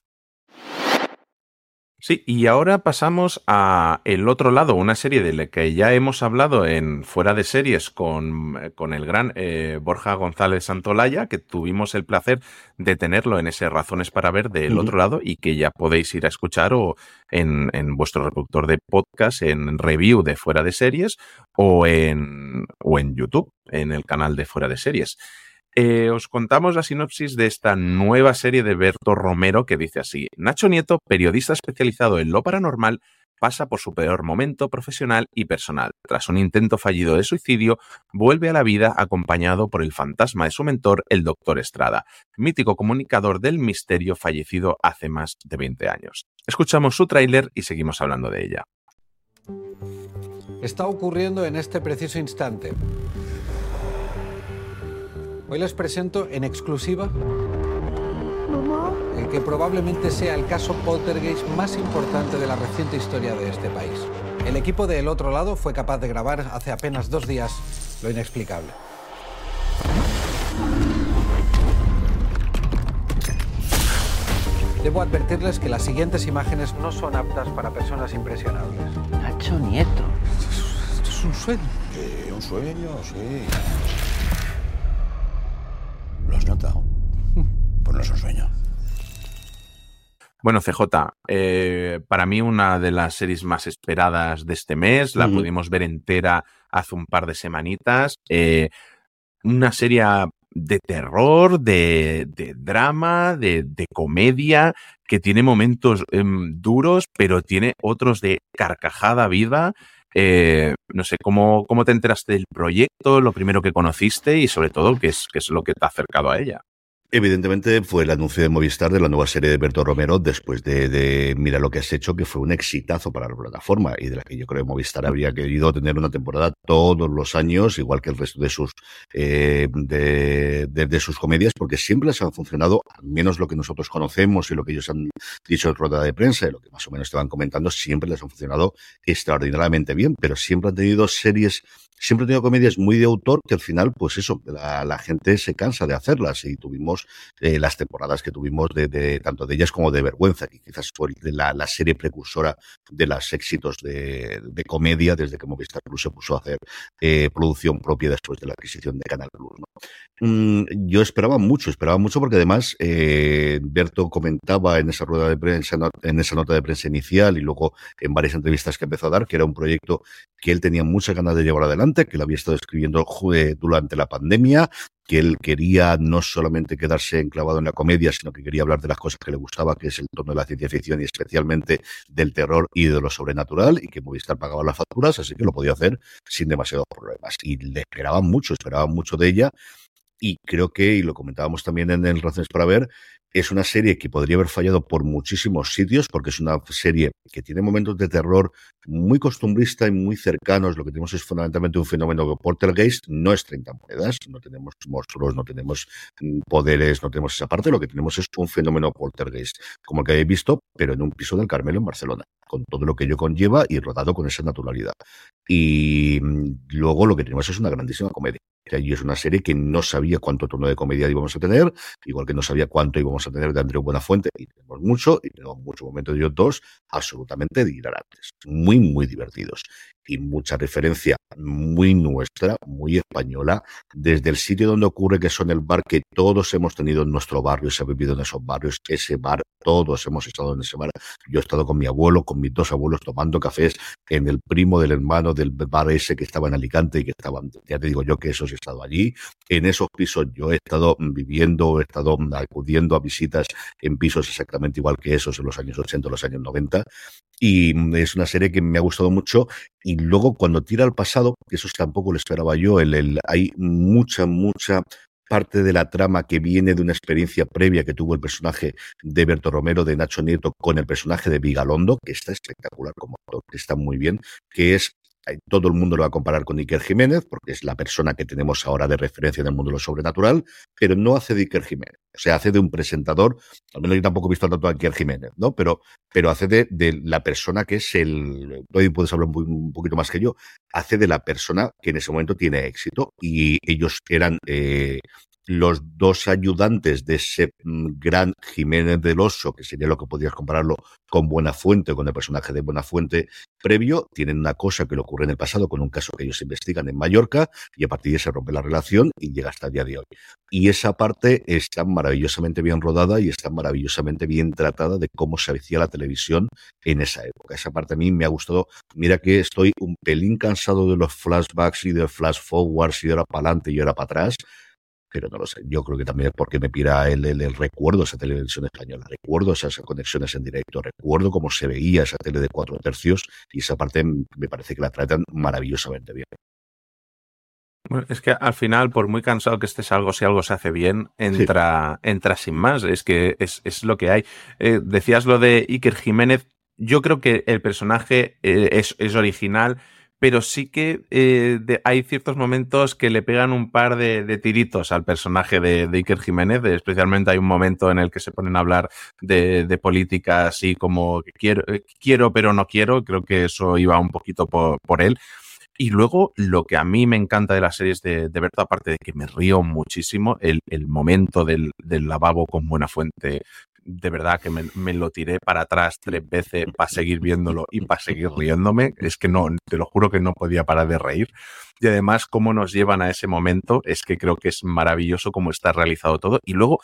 Sí, y ahora pasamos a el otro lado, una serie de la que ya hemos hablado en Fuera de Series con, con el gran eh, Borja González Santolaya, que tuvimos el placer de tenerlo en ese Razones para Ver del uh -huh. otro lado y que ya podéis ir a escuchar o en, en, vuestro reproductor de podcast, en review de Fuera de Series o en, o en YouTube, en el canal de Fuera de Series. Eh, os contamos la sinopsis de esta nueva serie de Berto Romero que dice así, Nacho Nieto, periodista especializado en lo paranormal, pasa por su peor momento profesional y personal. Tras un intento fallido de suicidio, vuelve a la vida acompañado por el fantasma de su mentor, el doctor Estrada, mítico comunicador del misterio fallecido hace más de 20 años. Escuchamos su tráiler y seguimos hablando de ella. Está ocurriendo en este preciso instante. Hoy les presento en exclusiva Mamá. el que probablemente sea el caso poltergeist más importante de la reciente historia de este país. El equipo de El Otro Lado fue capaz de grabar hace apenas dos días lo inexplicable. Debo advertirles que las siguientes imágenes no son aptas para personas impresionables. Nacho Nieto. Esto es un sueño. Sí, un sueño, sí. Bueno, CJ, eh, para mí una de las series más esperadas de este mes, la pudimos ver entera hace un par de semanitas. Eh, una serie de terror, de, de drama, de, de, comedia, que tiene momentos eh, duros, pero tiene otros de carcajada viva. Eh, no sé, ¿cómo, ¿cómo te enteraste del proyecto, lo primero que conociste y sobre todo qué es, qué es lo que te ha acercado a ella? Evidentemente fue el anuncio de Movistar de la nueva serie de Berto Romero después de, de, Mira lo que has hecho, que fue un exitazo para la plataforma y de la que yo creo que Movistar habría querido tener una temporada todos los años, igual que el resto de sus, eh, de, de, sus comedias, porque siempre les han funcionado, al menos lo que nosotros conocemos y lo que ellos han dicho en rueda de prensa y lo que más o menos te van comentando, siempre les han funcionado extraordinariamente bien, pero siempre han tenido series siempre he tenido comedias muy de autor que al final, pues eso, la, gente se cansa de hacerlas y tuvimos eh, las temporadas que tuvimos de, de, tanto de ellas como de Vergüenza, que quizás fue la, serie precursora de los éxitos de, de, comedia desde que Movistar Plus se puso a hacer eh, producción propia después de la adquisición de Canal Plus. Mm, yo esperaba mucho, esperaba mucho porque además eh, Berto comentaba en esa rueda de prensa, en esa nota de prensa inicial y luego en varias entrevistas que empezó a dar, que era un proyecto que él tenía muchas ganas de llevar adelante, que lo había estado escribiendo durante la pandemia, que él quería no solamente quedarse enclavado en la comedia, sino que quería hablar de las cosas que le gustaba, que es el tono de la ciencia ficción y especialmente del terror y de lo sobrenatural, y que Movistar pagaba las facturas, así que lo podía hacer sin demasiados problemas. Y le esperaban mucho, esperaban mucho de ella, y creo que, y lo comentábamos también en el Razones para Ver, es una serie que podría haber fallado por muchísimos sitios, porque es una serie que tiene momentos de terror muy costumbrista y muy cercanos. Lo que tenemos es fundamentalmente un fenómeno de Poltergeist, no es 30 monedas, no tenemos monstruos, no tenemos mm, poderes, no tenemos esa parte. Lo que tenemos es un fenómeno Poltergeist, como el que habéis visto, pero en un piso del Carmelo en Barcelona, con todo lo que ello conlleva y rodado con esa naturalidad. Y mm, luego lo que tenemos es una grandísima comedia. Y es una serie que no sabía cuánto tono de comedia íbamos a tener, igual que no sabía cuánto íbamos a tener de Andreu Buenafuente, y tenemos mucho, y tenemos muchos momentos de ellos dos absolutamente hilarantes, muy, muy divertidos y mucha referencia muy nuestra, muy española, desde el sitio donde ocurre, que son el bar que todos hemos tenido en nuestro barrio, se ha vivido en esos barrios, ese bar, todos hemos estado en ese bar. Yo he estado con mi abuelo, con mis dos abuelos tomando cafés en el primo del hermano del bar ese que estaba en Alicante y que estaban, ya te digo yo que esos he estado allí. En esos pisos yo he estado viviendo, he estado acudiendo a visitas en pisos exactamente igual que esos en los años 80, los años 90. Y es una serie que me ha gustado mucho. Y luego, cuando tira al pasado, que eso tampoco lo esperaba yo, el, hay mucha, mucha parte de la trama que viene de una experiencia previa que tuvo el personaje de Berto Romero, de Nacho Nieto, con el personaje de Vigalondo, que está espectacular como actor, que está muy bien, que es todo el mundo lo va a comparar con Iker Jiménez, porque es la persona que tenemos ahora de referencia en el mundo de lo sobrenatural, pero no hace de Iker Jiménez. O sea, hace de un presentador, al menos yo tampoco he visto tanto a Iker Jiménez, ¿no? Pero, pero hace de, la persona que es el, hoy puedes hablar un, un, poquito más que yo, hace de la persona que en ese momento tiene éxito y ellos eran eh, los dos ayudantes de ese mm, gran Jiménez del Oso, que sería lo que podrías compararlo con Buenafuente, con el personaje de Buenafuente previo, tienen una cosa que le ocurre en el pasado con un caso que ellos investigan en Mallorca y a partir de ahí se rompe la relación y llega hasta el día de hoy. Y esa parte está maravillosamente bien rodada y está maravillosamente bien tratada de cómo se hacía la televisión en esa época. Esa parte a mí me ha gustado. Mira que estoy un pelín cansado de los flashbacks y de flash forwards y de ahora para adelante y ahora para atrás pero no lo sé. Yo creo que también es porque me pira el, el, el recuerdo esa televisión española, recuerdo esas conexiones en directo, recuerdo cómo se veía esa tele de cuatro tercios y esa parte me parece que la tratan maravillosamente bien. Bueno, es que al final, por muy cansado que estés algo, si algo se hace bien, entra, sí. entra sin más. Es que es, es lo que hay. Eh, decías lo de Iker Jiménez. Yo creo que el personaje eh, es, es original pero sí que eh, hay ciertos momentos que le pegan un par de, tiritos al personaje de, Iker Jiménez. Especialmente hay un momento en el que se ponen a hablar de, de política así como quiero, eh, quiero pero no quiero. Creo que eso iba un poquito por, por él. Y luego, lo que a mí me encanta de las series de, de Berto, aparte de que me río muchísimo, el, el momento del, del, lavabo con buena fuente de verdad que me, me, lo tiré para atrás tres veces para seguir viéndolo y para seguir riéndome. Es que no, te lo juro que no podía parar de reír. Y además, cómo nos llevan a ese momento, es que creo que es maravilloso cómo está realizado todo. Y luego,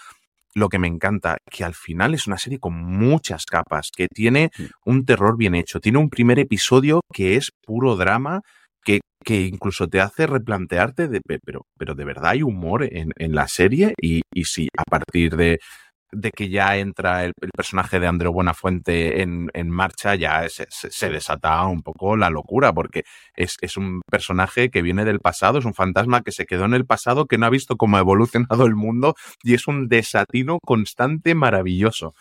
lo que me encanta, que al final es una serie con muchas capas, que tiene un terror bien hecho. Tiene un primer episodio que es puro drama, que, que, incluso te hace replantearte de, pero, pero de verdad hay humor en, en la serie y, y sí, a partir de, de que ya entra el, personaje de Andreu Buenafuente en, en marcha, ya se, se, desata un poco la locura, porque es, es, un personaje que viene del pasado, es un fantasma que se quedó en el pasado, que no ha visto cómo ha evolucionado el mundo, y es un desatino constante maravilloso.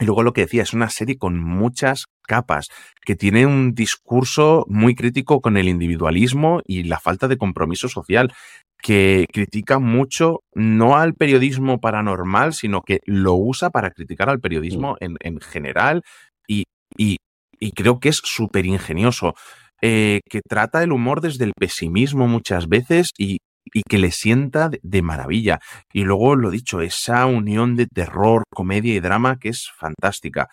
Y luego lo que decía, es una serie con muchas capas, que tiene un discurso muy crítico con el individualismo y la falta de compromiso social, que critica mucho no al periodismo paranormal, sino que lo usa para criticar al periodismo en, en general y, y, y, creo que es súper ingenioso, eh, que trata el humor desde el pesimismo muchas veces y, y que le sienta de, de, maravilla. Y luego, lo dicho, esa unión de terror, comedia y drama que es fantástica.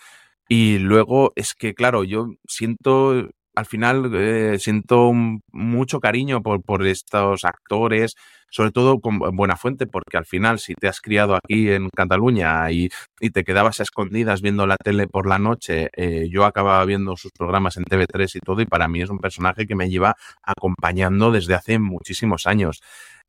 Y luego es que, claro, yo siento al final eh, siento mucho cariño por, por, estos actores, sobre todo con Buenafuente, porque al final si te has criado aquí en Cataluña y, y te quedabas a escondidas viendo la tele por la noche, eh, yo acababa viendo sus programas en TV3 y todo, y para mí es un personaje que me lleva acompañando desde hace muchísimos años.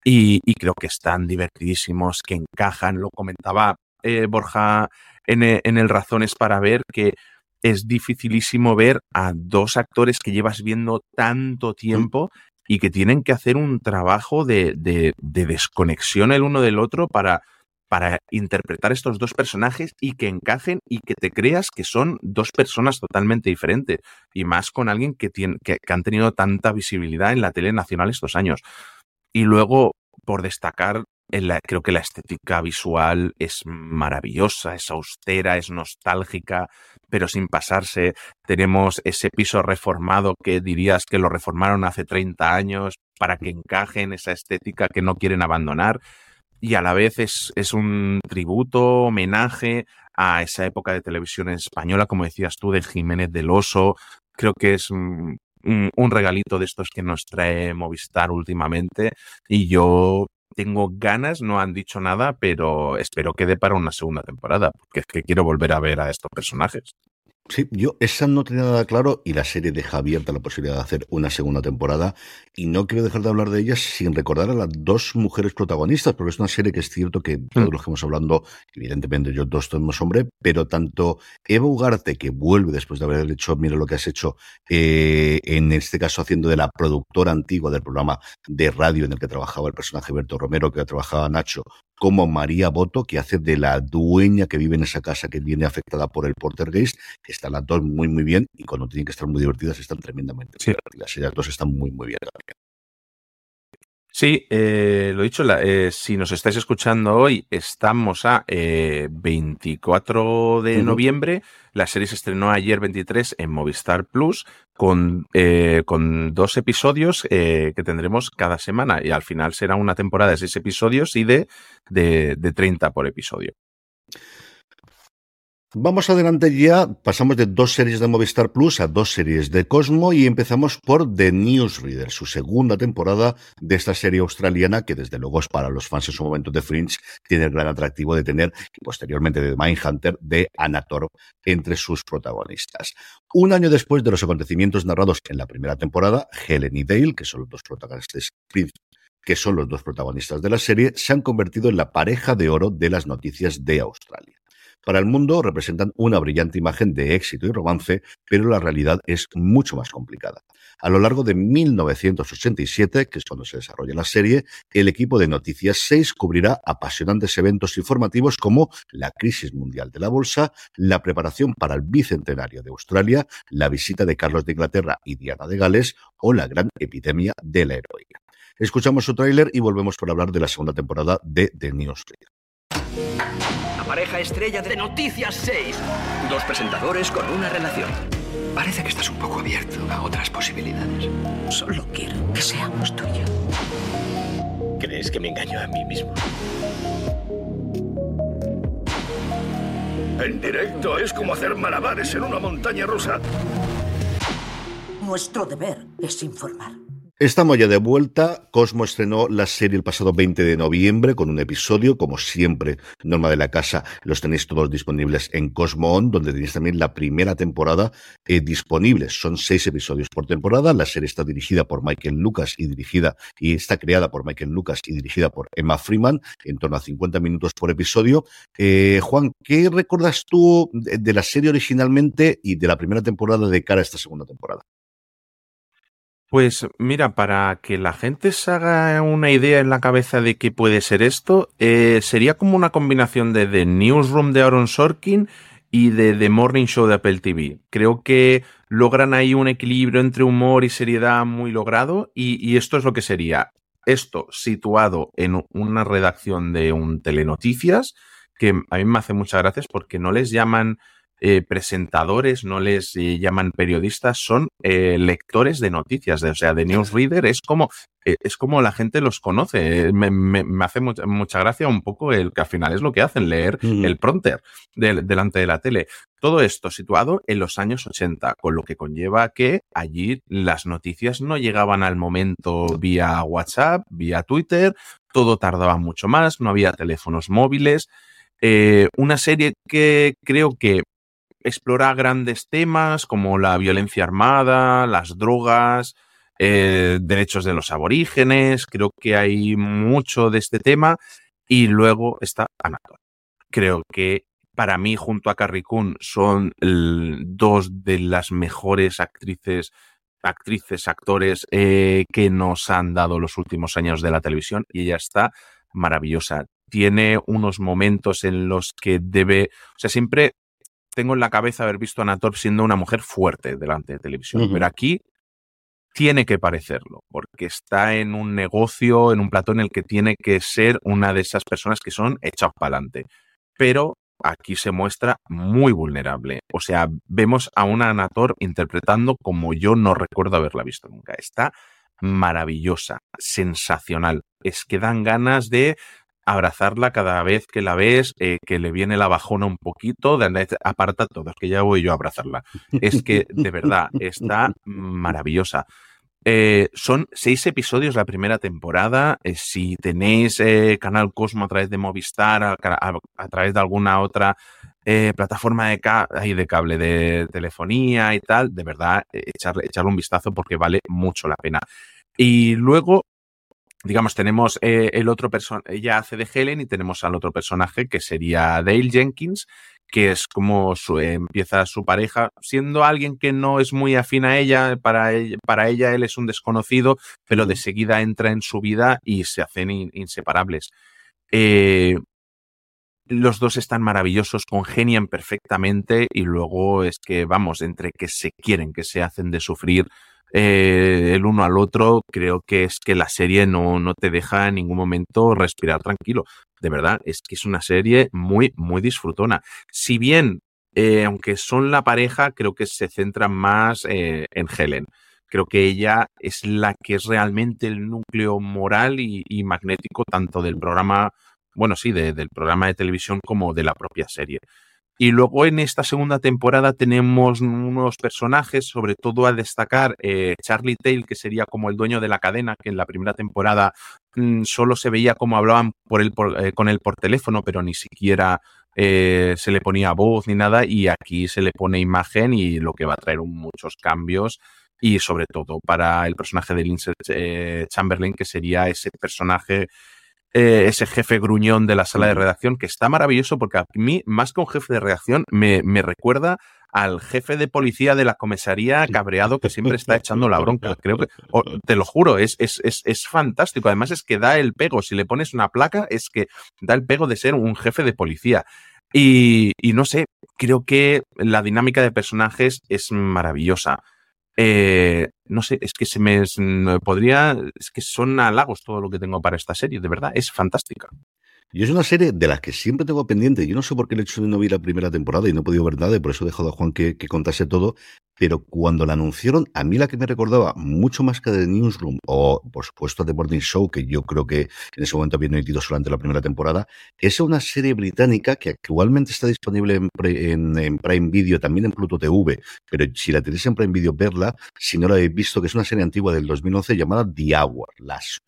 y, y creo que están divertidísimos, que encajan. Lo comentaba eh, Borja en, e, en el Razones para ver que es dificilísimo ver a dos actores que llevas viendo tanto tiempo y que tienen que hacer un trabajo de, de, de desconexión el uno del otro para, para interpretar estos dos personajes y que encajen y que te creas que son dos personas totalmente diferentes. Y más con alguien que, tiene, que, que han tenido tanta visibilidad en la tele nacional estos años. Y luego, por destacar, creo que la estética visual es maravillosa, es austera, es nostálgica, pero sin pasarse. Tenemos ese piso reformado que dirías que lo reformaron hace 30 años para que encaje en esa estética que no quieren abandonar. Y a la vez es, es un tributo, homenaje a esa época de televisión española, como decías tú, de Jiménez del Oso. Creo que es un, un regalito de estos que nos trae Movistar últimamente. Y yo tengo ganas, no han dicho nada, pero espero que dé para una segunda temporada, porque es que quiero volver a ver a estos personajes. Sí, yo esa no tenía nada claro y la serie deja abierta la posibilidad de hacer una segunda temporada y no quiero dejar de hablar de ellas sin recordar a las dos mujeres protagonistas, porque es una serie que es cierto que todos los que hemos hablando, evidentemente yo dos somos hombre, pero tanto Eva Ugarte, que vuelve después de haber hecho, mira lo que has hecho, eh, en este caso haciendo de la productora antigua del programa de radio en el que trabajaba el personaje Berto Romero, que trabajaba Nacho, como María Boto, que hace de la dueña que vive en esa casa que viene afectada por el Portergeist. Están las dos muy, muy bien y cuando tienen que estar muy divertidas están tremendamente sí. divertidas. Y las dos están muy, muy bien. Sí, eh, lo dicho, la, eh, si nos estáis escuchando hoy, estamos a eh, 24 de uh -huh. noviembre. La serie se estrenó ayer 23 en Movistar Plus con, eh, con dos episodios que tendremos cada semana y al final será una temporada de seis episodios y de, de, de 30 por episodio. Vamos adelante ya, pasamos de dos series de Movistar Plus a dos series de Cosmo y empezamos por The Newsreader, su segunda temporada de esta serie australiana que desde luego es para los fans en su momento de Fringe, tiene el gran atractivo de tener, y posteriormente de Mindhunter, de Anator entre sus protagonistas. Un año después de los acontecimientos narrados en la primera temporada, Helen y Dale, que son los dos protagonistas que son los dos protagonistas de la serie, se han convertido en la pareja de oro de las noticias de Australia. Para el mundo representan una brillante imagen de éxito y romance, pero la realidad es mucho más complicada. A lo largo de 1987, que es cuando se desarrolla la serie, el equipo de Noticias 6 cubrirá apasionantes eventos informativos como la crisis mundial de la bolsa, la preparación para el bicentenario de Australia, la visita de Carlos de Inglaterra y Diana de Gales o la gran epidemia de la heroína. Escuchamos su tráiler y volvemos para hablar de la segunda temporada de The Newsreader pareja estrella de Noticias 6. Dos presentadores con una relación. Parece que estás un poco abierto a otras posibilidades. Solo quiero que seamos tú y yo. ¿Crees que me engaño a mí mismo? En directo es como hacer malabares en una montaña rusa. Nuestro deber es informar. Estamos ya de vuelta. Cosmo estrenó la serie el pasado 20 de noviembre con un episodio, como siempre, norma de la casa, los tenéis todos disponibles en Cosmo On, donde tenéis también la primera temporada eh, disponible. Son seis episodios por temporada. La serie está dirigida por Michael Lucas y dirigida y está creada por Michael Lucas y dirigida por Emma Freeman, en torno a 50 minutos por episodio. Eh, Juan, ¿qué recuerdas tú de, de la serie originalmente y de la primera temporada de cara a esta segunda temporada? Pues mira, para que la gente se haga una idea en la cabeza de qué puede ser esto, eh, sería como una combinación de The Newsroom de Aaron Sorkin y de The Morning Show de Apple TV. Creo que logran ahí un equilibrio entre humor y seriedad muy logrado y, y esto es lo que sería. Esto situado en una redacción de un telenoticias, que a mí me hace muchas gracias porque no les llaman eh, presentadores, no les eh, llaman periodistas, son eh, lectores de noticias, de, o sea, de newsreader es como es como la gente los conoce. Me, me, me hace mucha, mucha, gracia un poco el que al final es lo que hacen, leer mm. el prompter de, delante de la tele. Todo esto situado en los años 80, con lo que conlleva que allí las noticias no llegaban al momento vía WhatsApp, vía Twitter, todo tardaba mucho más, no había teléfonos móviles. Eh, una serie que creo que explora grandes temas como la violencia armada, las drogas, eh, derechos de los aborígenes, creo que hay mucho de este tema. Y luego está Anator. Creo que para mí, junto a Carrie Coon, son dos de las mejores actrices, actrices, actores eh, que nos han dado los últimos años de la televisión y ella está maravillosa. Tiene unos momentos en los que debe, o sea, siempre tengo en la cabeza haber visto a Anator siendo una mujer fuerte delante de televisión, pero aquí tiene que parecerlo, porque está en un negocio, en un plató en el que tiene que ser una de esas personas que son echados para adelante. Pero aquí se muestra muy vulnerable. O sea, vemos a una Anator interpretando como yo no recuerdo haberla visto nunca. Está maravillosa, sensacional. Es que dan ganas de abrazarla cada vez que la ves, eh, que le viene la bajona un poquito, de aparta todo, es que ya voy yo a abrazarla. Es que de verdad está maravillosa. Eh, son seis episodios la primera temporada. Eh, si tenéis Canal Cosmo a través de Movistar, a, través de alguna otra plataforma de, de cable de telefonía y tal, de verdad, echarle, echarle un vistazo porque vale mucho la pena. Y luego digamos, tenemos eh, el otro personaje, ella hace de Helen y tenemos al otro personaje que sería Dale Jenkins, que es como empieza su pareja, siendo alguien que no es muy afín a ella para, ella, para ella él es un desconocido, pero de seguida entra en su vida y se hacen inseparables. Eh, los dos están maravillosos, congenian perfectamente y luego es que, vamos, entre que se quieren, que se hacen de sufrir, eh, el uno al otro, creo que es que la serie no, no te deja en ningún momento respirar tranquilo. De verdad, es que es una serie muy, muy disfrutona. Si bien, eh, aunque son la pareja, creo que se centra más eh, en Helen. Creo que ella es la que es realmente el núcleo moral y, magnético tanto del programa, bueno, sí, del programa de televisión como de la propia serie. Y luego en esta segunda temporada tenemos unos personajes, sobre todo a destacar eh, Charlie Tail, que sería como el dueño de la cadena, que en la primera temporada mm, solo se veía como hablaban por eh, con él por teléfono, pero ni siquiera eh, se le ponía voz ni nada, y aquí se le pone imagen y lo que va a traer muchos cambios. Y sobre todo para el personaje de Lindsay Chamberlain, que sería ese personaje eh, ese jefe gruñón de la sala de redacción, que está maravilloso porque a mí, más que un jefe de redacción, me, me recuerda al jefe de policía de la comisaría cabreado que siempre está echando la bronca. Creo que, te lo juro, es, es, es, es, fantástico. Además es que da el pego. Si le pones una placa, es que da el pego de ser un jefe de policía. Y, y no sé, creo que la dinámica de personajes es maravillosa. Eh, no sé, es que se me podría, es que son halagos todo lo que tengo para esta serie, de verdad, es fantástica. Y es una serie de las que siempre tengo pendiente. Yo no sé por qué el hecho de no vi la primera temporada y no he podido ver nada, y por eso he dejado a Juan que, contase todo pero cuando la anunciaron, a mí la que me recordaba mucho más que The Newsroom, o por supuesto The Morning Show, que yo creo que en ese momento había emitido solamente la primera temporada, es una serie británica que actualmente está disponible en, Prime Video, también en Pluto TV, pero si la tenéis en Prime Video, verla, si no la habéis visto, que es una serie antigua del 2011 llamada The Hour,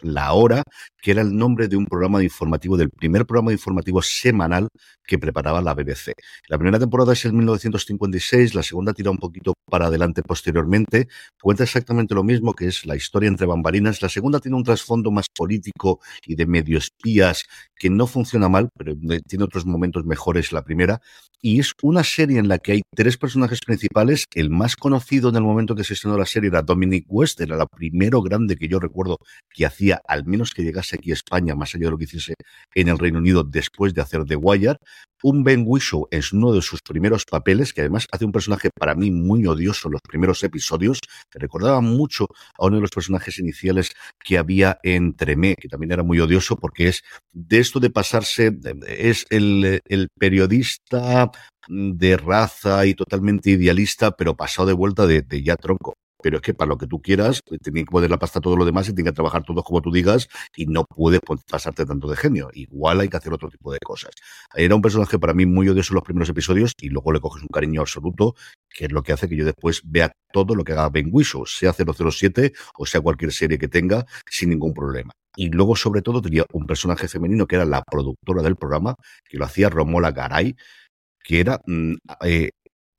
la hora, que era el nombre de un programa informativo, del primer programa informativo semanal que preparaba la BBC. La primera temporada es el 1956, la segunda tira un poquito para adelante posteriormente. Cuenta exactamente lo mismo, que es la historia entre bambalinas. La segunda tiene un trasfondo más político y de medio espías que no funciona mal, pero tiene otros momentos mejores la primera. Y es una serie en la que hay tres personajes principales. El más conocido en el momento que se estrenó la serie era Dominic West, era la primero grande que yo recuerdo que hacía, al menos que llegase aquí a España, más allá de lo que hiciese en el Reino Unido después de hacer The Wire. Un Ben Whishaw es uno de sus primeros papeles, que además hace un personaje para mí muy odioso en los primeros episodios, que recordaba mucho a uno de los personajes iniciales que había en Tremé, que también era muy odioso porque es de esto de pasarse, es el, periodista de raza y totalmente idealista, pero pasado de vuelta de ya tronco pero es que para lo que tú quieras, eh, tiene que poner la pasta todo lo demás y tiene que trabajar todo como tú digas y no puedes pasarte tanto de genio. Igual hay que hacer otro tipo de cosas. Era un personaje para mí muy odioso en los primeros episodios y luego le coges un cariño absoluto, que es lo que hace que yo después vea todo lo que haga Ben Whishaw, sea 007 o sea cualquier serie que tenga, sin ningún problema. Y luego, sobre todo, tenía un personaje femenino que era la productora del programa, que lo hacía Romola Garay, que era mm, eh,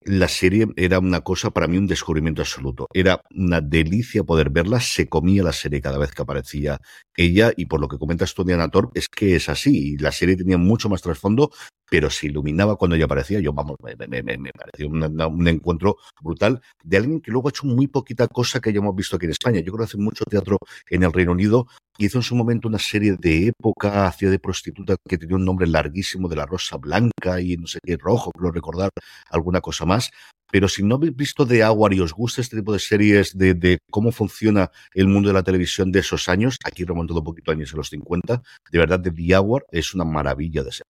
la serie era una cosa para mí un descubrimiento absoluto. Era una delicia poder verla, se comía la serie cada vez que aparecía ella y por lo que comentas tú, Diana Thor, es que es así. La serie tenía mucho más trasfondo, pero se iluminaba cuando ella aparecía. Yo, vamos, me, pareció un encuentro brutal de alguien que luego ha hecho muy poquita cosa que hayamos visto aquí en España. Yo creo que hace mucho teatro en el Reino Unido. Hizo en su momento una serie de época, hacía de prostituta que tenía un nombre larguísimo de la Rosa Blanca y no sé qué rojo, creo recordar alguna cosa más. Pero si no habéis visto The Hour y os gusta este tipo de series de, cómo funciona el mundo de la televisión de esos años, aquí remontado un poquito años en los 50, de verdad The Hour es una maravilla de ser.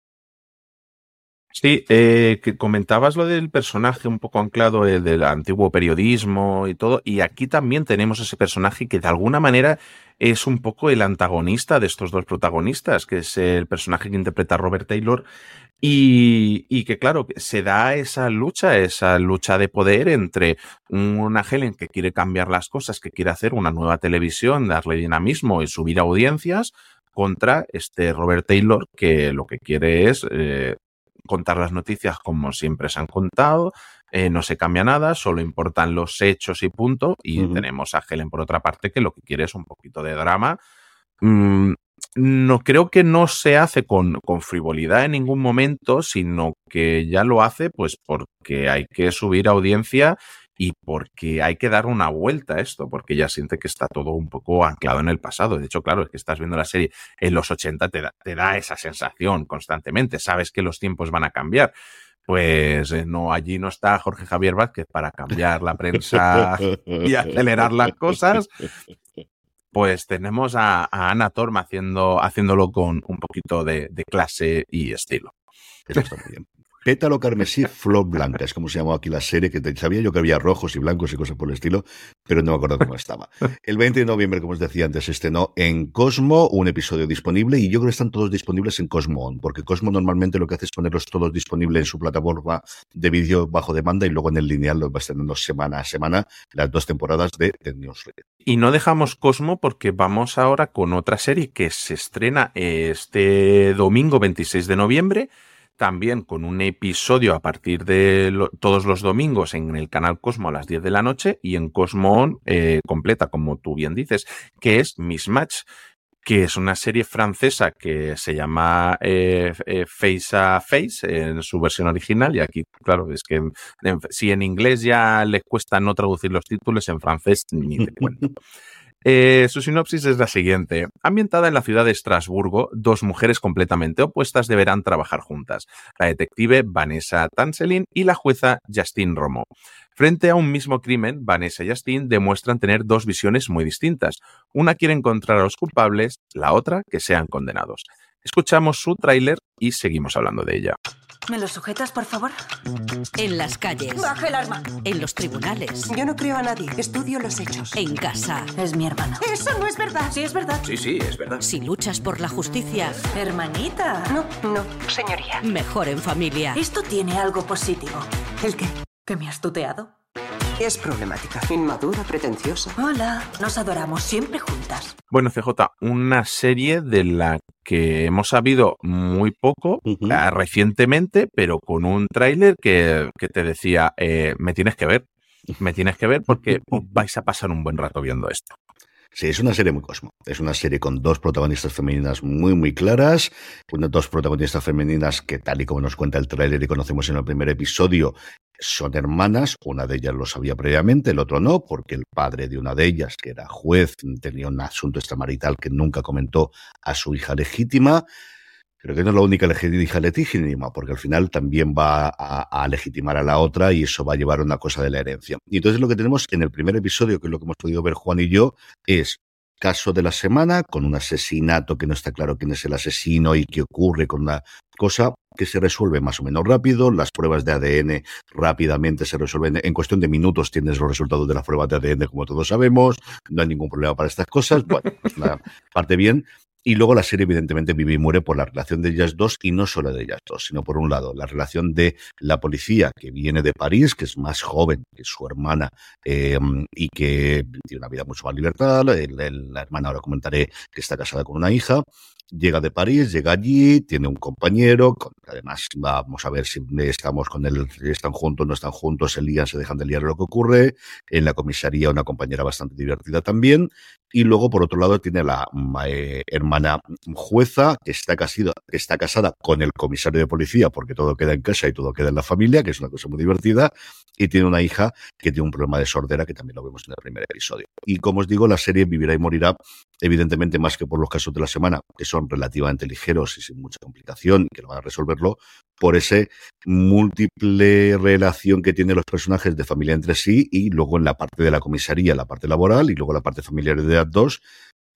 Sí, eh, que comentabas lo del personaje un poco anclado eh, del antiguo periodismo y todo, y aquí también tenemos ese personaje que de alguna manera es un poco el antagonista de estos dos protagonistas, que es el personaje que interpreta Robert Taylor, y, y, que claro, se da esa lucha, esa lucha de poder entre una Helen que quiere cambiar las cosas, que quiere hacer una nueva televisión, darle dinamismo y subir audiencias, contra este Robert Taylor que lo que quiere es eh, contar las noticias como siempre se han contado, eh, no se cambia nada, solo importan los hechos y punto. Y tenemos a Helen por otra parte que lo que quiere es un poquito de drama. Mm, no creo que no se hace con, con, frivolidad en ningún momento, sino que ya lo hace pues porque hay que subir audiencia y porque hay que dar una vuelta a esto, porque ya siente que está todo un poco anclado en el pasado. De hecho, claro, es que estás viendo la serie en los 80, te da, esa sensación constantemente, sabes que los tiempos van a cambiar. Pues eh, no, allí no está Jorge Javier Vázquez para cambiar la prensa y acelerar las cosas. Pues tenemos a, Ana Torma haciendo, haciéndolo con un poquito de, clase y estilo. Está muy bien. Pétalo carmesí, flor blanca, es como se llamó aquí la serie, que sabía yo que había rojos y blancos y cosas por el estilo, pero no me acuerdo cómo estaba. El 20 de noviembre, como os decía antes, estrenó en Cosmo un episodio disponible y yo creo que están todos disponibles en Cosmo On, porque Cosmo normalmente lo que hace es ponerlos todos disponibles en su plataforma de vídeo bajo demanda y luego en el lineal los va estrenando semana a semana las dos temporadas de The Newsreader. Y no dejamos Cosmo porque vamos ahora con otra serie que se estrena este domingo 26 de noviembre también con un episodio a partir de todos los domingos en el canal Cosmo a las 10 de la noche y en Cosmo eh, completa, como tú bien dices, que es Mismatch que es una serie francesa que se llama eh, eh, Face a Face en su versión original y aquí, claro, es que si en inglés ya les cuesta no traducir los títulos, en francés ni te cuento. Eh, su sinopsis es la siguiente. Ambientada en la ciudad de Estrasburgo, dos mujeres completamente opuestas deberán trabajar juntas. La detective Vanessa Tanselin y la jueza Justine Romo. Frente a un mismo crimen, Vanessa y Justine demuestran tener dos visiones muy distintas. Una quiere encontrar a los culpables, la otra que sean condenados. Escuchamos su tráiler y seguimos hablando de ella. ¿Me lo sujetas, por favor? En las calles. Baja el arma. En los tribunales. Yo no creo a nadie. Estudio los hechos. En casa. Es mi hermano. Eso no es verdad. Sí, es verdad. Sí, sí, es verdad. Si luchas por la justicia. Hermanita. No, no. Señoría. Mejor en familia. Esto tiene algo positivo. ¿El qué? ¿Que me has tuteado? Es problemática, inmadura, pretenciosa. Hola, nos adoramos siempre juntas. Bueno, CJ, una serie de la que hemos sabido muy poco ah, recientemente, pero con un tráiler que, te decía, eh, me tienes que ver, me tienes que ver porque vais a pasar un buen rato viendo esto. Sí, es una serie muy cosmo. Es una serie con dos protagonistas femeninas muy, muy claras. Dos protagonistas femeninas que, tal y como nos cuenta el tráiler y conocemos en el primer episodio, son hermanas, una de ellas lo sabía previamente, el otro no, porque el padre de una de ellas, que era juez, tenía un asunto extramarital que nunca comentó a su hija legítima. Creo que no es la única hija legítima, porque al final también va a, a, legitimar a la otra y eso va a llevar a una cosa de la herencia. Y entonces lo que tenemos en el primer episodio, que es lo que hemos podido ver Juan y yo, es caso de la semana, con un asesinato que no está claro quién es el asesino y qué ocurre con la cosa que se resuelve más o menos rápido, las pruebas de ADN rápidamente se resuelven, en cuestión de minutos tienes los resultados de las pruebas de ADN como todos sabemos, no hay ningún problema para estas cosas, bueno, pues una parte bien, y luego la serie, evidentemente, vive y muere por la relación de ellas dos, y no solo de ellas dos, sino por un lado, la relación de la policía que viene de París, que es más joven que su hermana eh, y que tiene una vida mucho más libertad. la hermana, ahora comentaré, que está casada con una hija. Llega de París, llega allí, tiene un compañero, además vamos a ver si estamos con él, están juntos, no están juntos, se lían, se dejan de liar lo que ocurre. En la comisaría una compañera bastante divertida también. Y luego, por otro lado, tiene la eh, hermana jueza, que está, está casada con el comisario de policía, porque todo queda en casa y todo queda en la familia, que es una cosa muy divertida. Y tiene una hija que tiene un problema de sordera, que también lo vemos en el primer episodio. Y como os digo, la serie Vivirá y Morirá, evidentemente más que por los casos de la semana, que son relativamente ligeros y sin mucha complicación, y que van a resolverlo, por ese múltiple relación que tienen los personajes de familia entre sí y luego en la parte de la comisaría, la parte laboral y luego la parte familiar de las dos,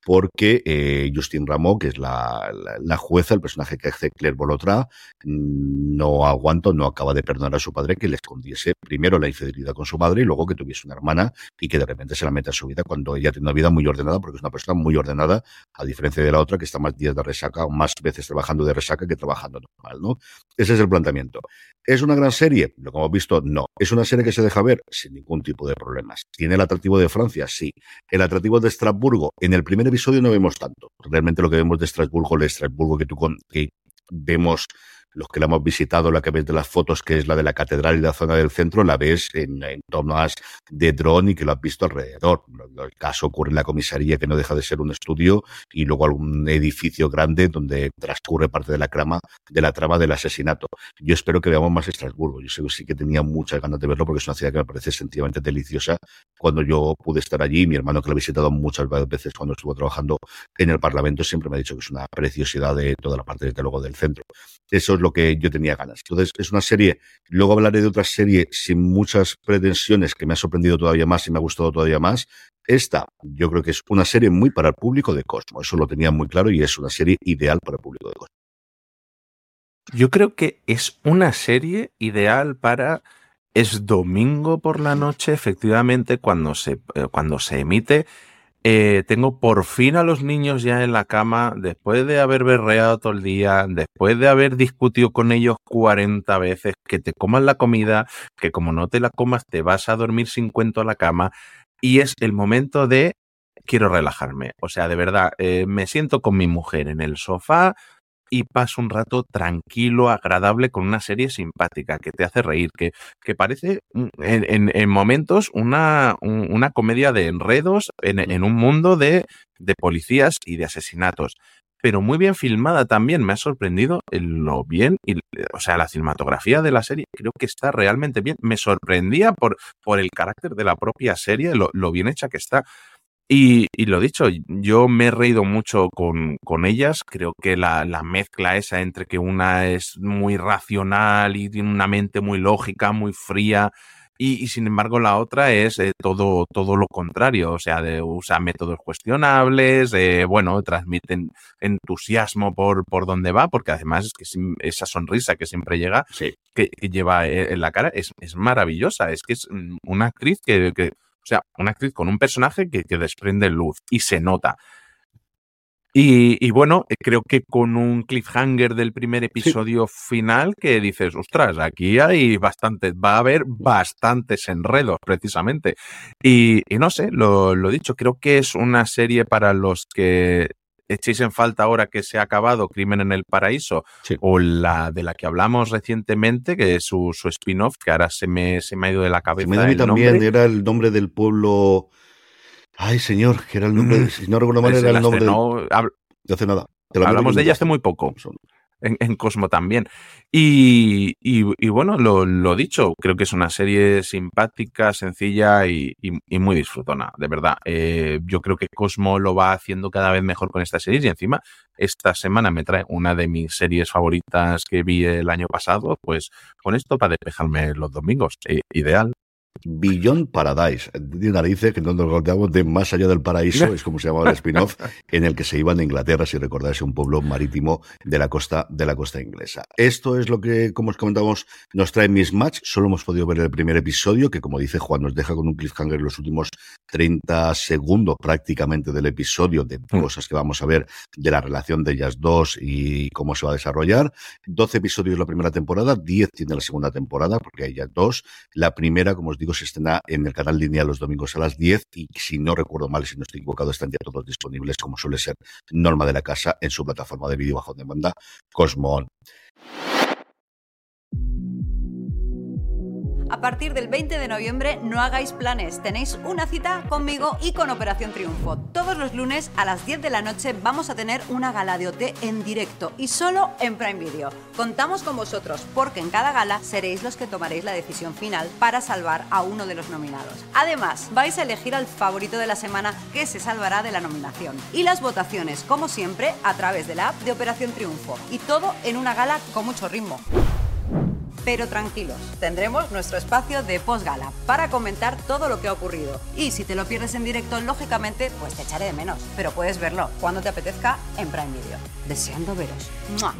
porque eh, Justin Ramón, que es la, la, jueza, el personaje que hace Claire Bolotra, no aguanto, no acaba de perdonar a su padre que le escondiese primero la infidelidad con su madre y luego que tuviese una hermana y que de repente se la meta en su vida cuando ella tiene una vida muy ordenada, porque es una persona muy ordenada, a diferencia de la otra que está más días de resaca o más veces trabajando de resaca que trabajando normal, ¿no? Ese es el planteamiento. ¿Es una gran serie? Lo que hemos visto, no. ¿Es una serie que se deja ver? Sin ningún tipo de problemas. ¿Tiene el atractivo de Francia? Sí. ¿El atractivo de Estrasburgo? En el primer episodio no vemos tanto. Realmente lo que vemos de Estrasburgo, el Estrasburgo que tú con, que vemos los que la hemos visitado, la que ves de las fotos, que es la de la catedral y la zona del centro, la ves en, en tomas de dron y que lo has visto alrededor. El caso ocurre en la comisaría, que no deja de ser un estudio, y luego algún edificio grande donde transcurre parte de la trama, de la trama del asesinato. Yo espero que veamos más Estrasburgo. Yo sé sí que tenía muchas ganas de verlo porque es una ciudad que me parece sencillamente deliciosa. Cuando yo pude estar allí, mi hermano que lo ha visitado muchas veces cuando estuvo trabajando en el Parlamento siempre me ha dicho que es una preciosidad de toda la parte, desde luego, del centro. Eso es lo que yo tenía ganas. Entonces, es una serie, luego hablaré de otra serie sin muchas pretensiones que me ha sorprendido todavía más y me ha gustado todavía más. Esta, yo creo que es una serie muy para el público de Cosmo. Eso lo tenía muy claro y es una serie ideal para el público de Cosmo. Yo creo que es una serie ideal para es domingo por la noche, efectivamente, cuando se, eh, cuando se emite eh, tengo por fin a los niños ya en la cama, después de haber berreado todo el día, después de haber discutido con ellos 40 veces, que te coman la comida, que como no te la comas te vas a dormir sin cuento a la cama, y es el momento de quiero relajarme. O sea, de verdad, eh, me siento con mi mujer en el sofá, y paso un rato tranquilo, agradable, con una serie simpática que te hace reír, que, que parece mm, en, en, momentos una, una, comedia de enredos en, en un mundo de, de, policías y de asesinatos. Pero muy bien filmada también, me ha sorprendido lo bien, y, o sea, la cinematografía de la serie creo que está realmente bien. Me sorprendía por, por el carácter de la propia serie, lo, lo bien hecha que está. Y, y, lo dicho, yo me he reído mucho con, con ellas. Creo que la, la, mezcla esa entre que una es muy racional y tiene una mente muy lógica, muy fría, y, y sin embargo la otra es eh, todo, todo lo contrario. O sea, de, usa métodos cuestionables, eh, bueno, transmiten entusiasmo por, por donde va, porque además es que esa sonrisa que siempre llega, sí. que, que, lleva eh, en la cara, es, es maravillosa. Es que es mm, una actriz que, que o sea, una actriz con un personaje que, que desprende luz y se nota. Y, y, bueno, eh, creo que con un cliffhanger del primer episodio sí. final que dices, ostras, aquí hay bastantes, va a haber bastantes enredos precisamente. Y, y no sé, lo, lo dicho, creo que es una serie para los que echéis en falta ahora que se ha acabado Crimen en el Paraíso sí. o la de la que hablamos recientemente, que es su, su spin-off, que ahora se me, se me ha ido de la cabeza. Se me a mí también, nombre. era el nombre del pueblo. Ay, señor, que era el nombre, mm. si no recuerdo mal, era el nombre no, del... de hace nada. Hablamos de ella hace muy poco. En, Cosmo también. Y, y, bueno, lo, lo, dicho, creo que es una serie simpática, sencilla y, y muy disfrutona, de verdad. Eh, yo creo que Cosmo lo va haciendo cada vez mejor con esta serie y encima esta semana me trae una de mis series favoritas que vi el año pasado, pues con esto para despejarme los domingos. Eh, ideal. Beyond Paradise, de narices que no nos acordamos de Más allá del paraíso, es como se llamaba el spin-off, en el que se iban a Inglaterra, si recordáis, un pueblo marítimo de la costa de la costa inglesa. Esto es lo que, como os comentamos, nos trae Miss Match. Solo hemos podido ver el primer episodio, que como dice Juan, nos deja con un cliffhanger en los últimos 30 segundos prácticamente del episodio de cosas que vamos a ver de la relación de ellas dos y cómo se va a desarrollar. 12 episodios la primera temporada, 10 tiene la segunda temporada, porque hay ya dos. La primera, como os digo, se estrena en el canal lineal los domingos a las 10 y si no recuerdo mal, si no estoy equivocado, están ya todos disponibles como suele ser norma de la casa en su plataforma de vídeo bajo demanda Cosmo A partir del 20 de noviembre no hagáis planes, tenéis una cita conmigo y con Operación Triunfo. Todos los lunes a las 10 de la noche vamos a tener una gala de OT en directo y solo en Prime Video. Contamos con vosotros porque en cada gala seréis los que tomaréis la decisión final para salvar a uno de los nominados. Además, vais a elegir al favorito de la semana que se salvará de la nominación. Y las votaciones, como siempre, a través de la app de Operación Triunfo. Y todo en una gala con mucho ritmo. Pero tranquilos, tendremos nuestro espacio de postgala para comentar todo lo que ha ocurrido. Y si te lo pierdes en directo, lógicamente, pues te echaré de menos. Pero puedes verlo cuando te apetezca en Prime Video. Deseando veros. ¡Mua!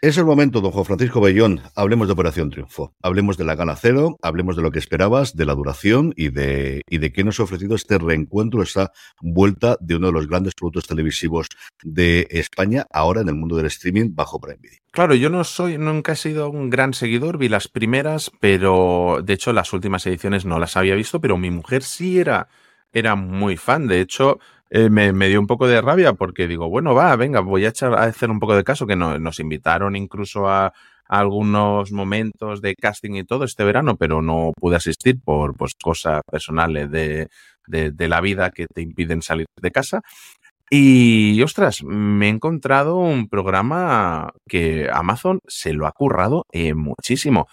Es el momento, don Juan Francisco Bellón. Hablemos de Operación Triunfo. Hablemos de la gala cero, hablemos de lo que esperabas, de la duración y de, y de qué nos ha ofrecido este reencuentro, esta vuelta de uno de los grandes productos televisivos de España, ahora en el mundo del streaming bajo Prime Video. Claro, yo no soy, nunca he sido un gran seguidor, vi las primeras, pero de hecho las últimas ediciones no las había visto, pero mi mujer sí era, era muy fan. De hecho, eh, me, dio un poco de rabia porque digo, bueno, va, venga, voy a, echar, a hacer un poco de caso, que no, nos invitaron incluso a, algunos momentos de casting y todo este verano, pero no pude asistir por pues, cosas personales de, de, de la vida que te impiden salir de casa. Y, ostras, me he encontrado un programa que Amazon se lo ha currado eh, muchísimo.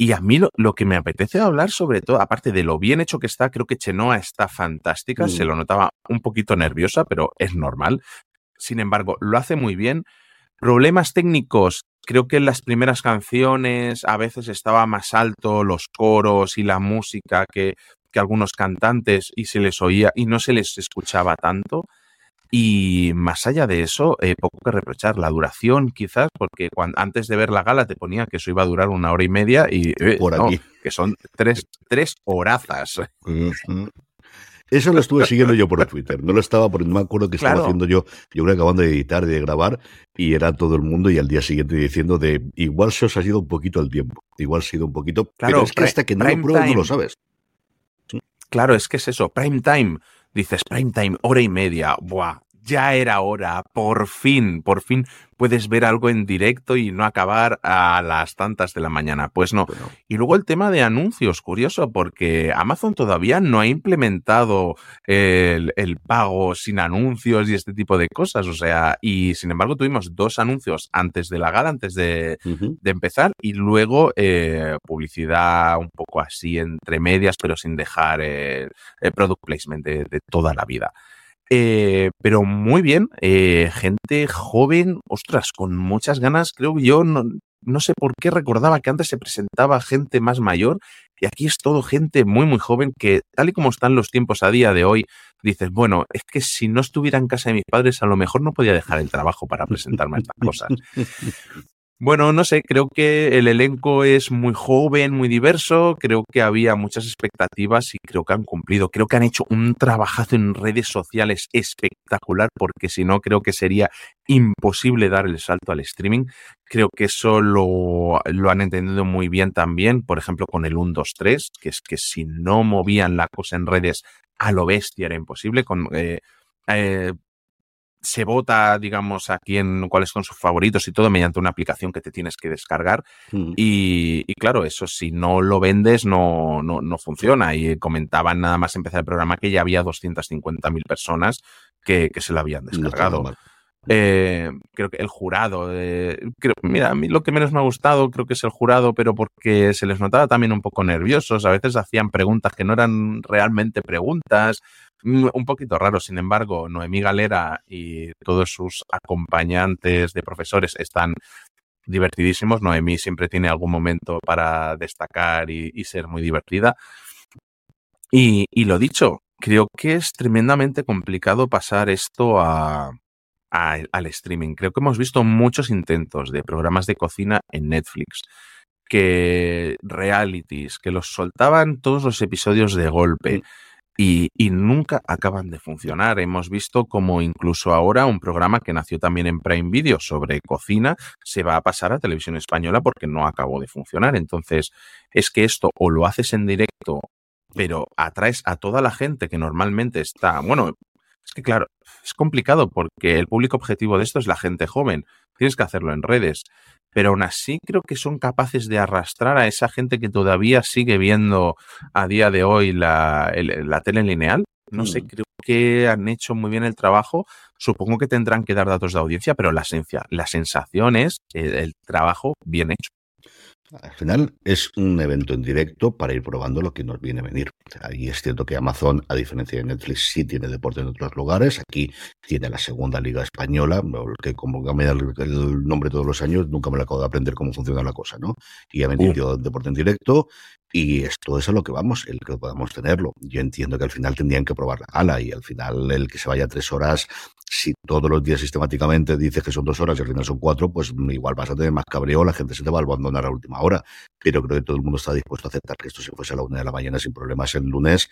Y a mí lo, lo, que me apetece hablar, sobre todo, aparte de lo bien hecho que está, creo que Chenoa está fantástica. Mm. Se lo notaba un poquito nerviosa, pero es normal. Sin embargo, lo hace muy bien. Problemas técnicos, creo que en las primeras canciones a veces estaba más alto los coros y la música que, que algunos cantantes y se les oía y no se les escuchaba tanto. Y más allá de eso, eh, poco que reprochar. La duración, quizás, porque cuando, antes de ver la gala te ponía que eso iba a durar una hora y media y eh, por aquí. Que son tres, tres horazas. Eso lo estuve siguiendo yo por Twitter. No lo estaba porque no me acuerdo que estaba Claro. haciendo yo. Yo creo acabando de editar y de grabar y era todo el mundo y al día siguiente diciendo de igual se os ha ido un poquito el tiempo. Igual se ha ido un poquito. Claro, pero es que hasta que no lo pruebas no lo sabes. Claro, es que es eso, prime time. Dices prime time, hora y media. Buah, ya era hora. Por fin, por fin puedes ver algo en directo y no acabar a las tantas de la mañana. Pues no. Bueno, Y luego el tema de anuncios, curioso, porque Amazon todavía no ha implementado el, el pago sin anuncios y este tipo de cosas. O sea, y sin embargo tuvimos dos anuncios antes de la gala, antes de, empezar, y luego eh, publicidad un poco así entre medias, pero sin dejar el product placement de, de toda la vida. Eh, pero muy bien, eh, gente joven, ostras, con muchas ganas, creo que yo no, no sé por qué recordaba que antes se presentaba gente más mayor y aquí es todo gente muy muy joven que tal y como están los tiempos a día de hoy, dices, bueno, es que si no estuviera en casa de mis padres a lo mejor no podía dejar el trabajo para presentarme a estas cosas. Bueno, no sé, creo que el elenco es muy joven, muy diverso, creo que había muchas expectativas y creo que han cumplido. Creo que han hecho un trabajazo en redes sociales espectacular porque si no creo que sería imposible dar el salto al streaming. Creo que eso lo, lo han entendido muy bien también, por ejemplo, con el 1, 2, 3, que es que si no movían la cosa en redes a lo bestia era imposible. Con, eh, eh, se vota, digamos, a quién, cuáles son sus favoritos y todo mediante una aplicación que te tienes que descargar. Mm. Y, y claro, eso si no lo vendes no, no, no funciona. Y comentaban nada más empezar el programa que ya había 250.000 personas que, que se lo habían descargado. Eh, creo que el jurado, eh, creo- mira, a mí lo que menos me ha gustado creo que es el jurado, pero porque se les notaba también un poco nerviosos, a veces hacían preguntas que no eran realmente preguntas, un poquito raro, sin embargo, Noemí Galera y todos sus acompañantes de profesores están divertidísimos, Noemí siempre tiene algún momento para destacar y, ser muy divertida. Y, lo dicho, creo que es tremendamente complicado pasar esto a- al streaming. Creo que hemos visto muchos intentos de programas de cocina en Netflix, que realities, que los soltaban todos los episodios de golpe. Y, y nunca acaban de funcionar. Hemos visto como incluso ahora un programa que nació también en Prime Video sobre cocina se va a pasar a televisión española porque no acabó de funcionar. Entonces, es que esto o lo haces en directo pero atraes a toda la gente que normalmente está, bueno, es que claro, es complicado porque el público objetivo de esto es la gente joven. Tienes que hacerlo en redes. Pero aún así creo que son capaces de arrastrar a esa gente que todavía sigue viendo a día de hoy la, la tele lineal. No sé, creo que han hecho muy bien el trabajo. Supongo que tendrán que dar datos de audiencia, pero la, la sensación es el trabajo bien hecho. Al final es un evento en directo para ir probando lo que nos viene a venir. y es cierto que Amazon, a diferencia de Netflix, sí tiene deporte en otros lugares. Aquí tiene la segunda liga española, que como cambia el, nombre todos los años, nunca me la acabo de aprender cómo funciona la cosa, ¿no? Y ha vendido deporte en directo y esto es a lo que vamos, el que podamos tenerlo. Yo entiendo que al final tendrían que probar la gala y al final el que se vaya tres horas, si todos los días sistemáticamente dices que son dos horas y al final son cuatro, pues igual vas a tener más cabreo, la gente se te va a abandonar a última hora. Pero creo que todo el mundo está dispuesto a aceptar que esto se fuese a la una de la mañana sin problemas el lunes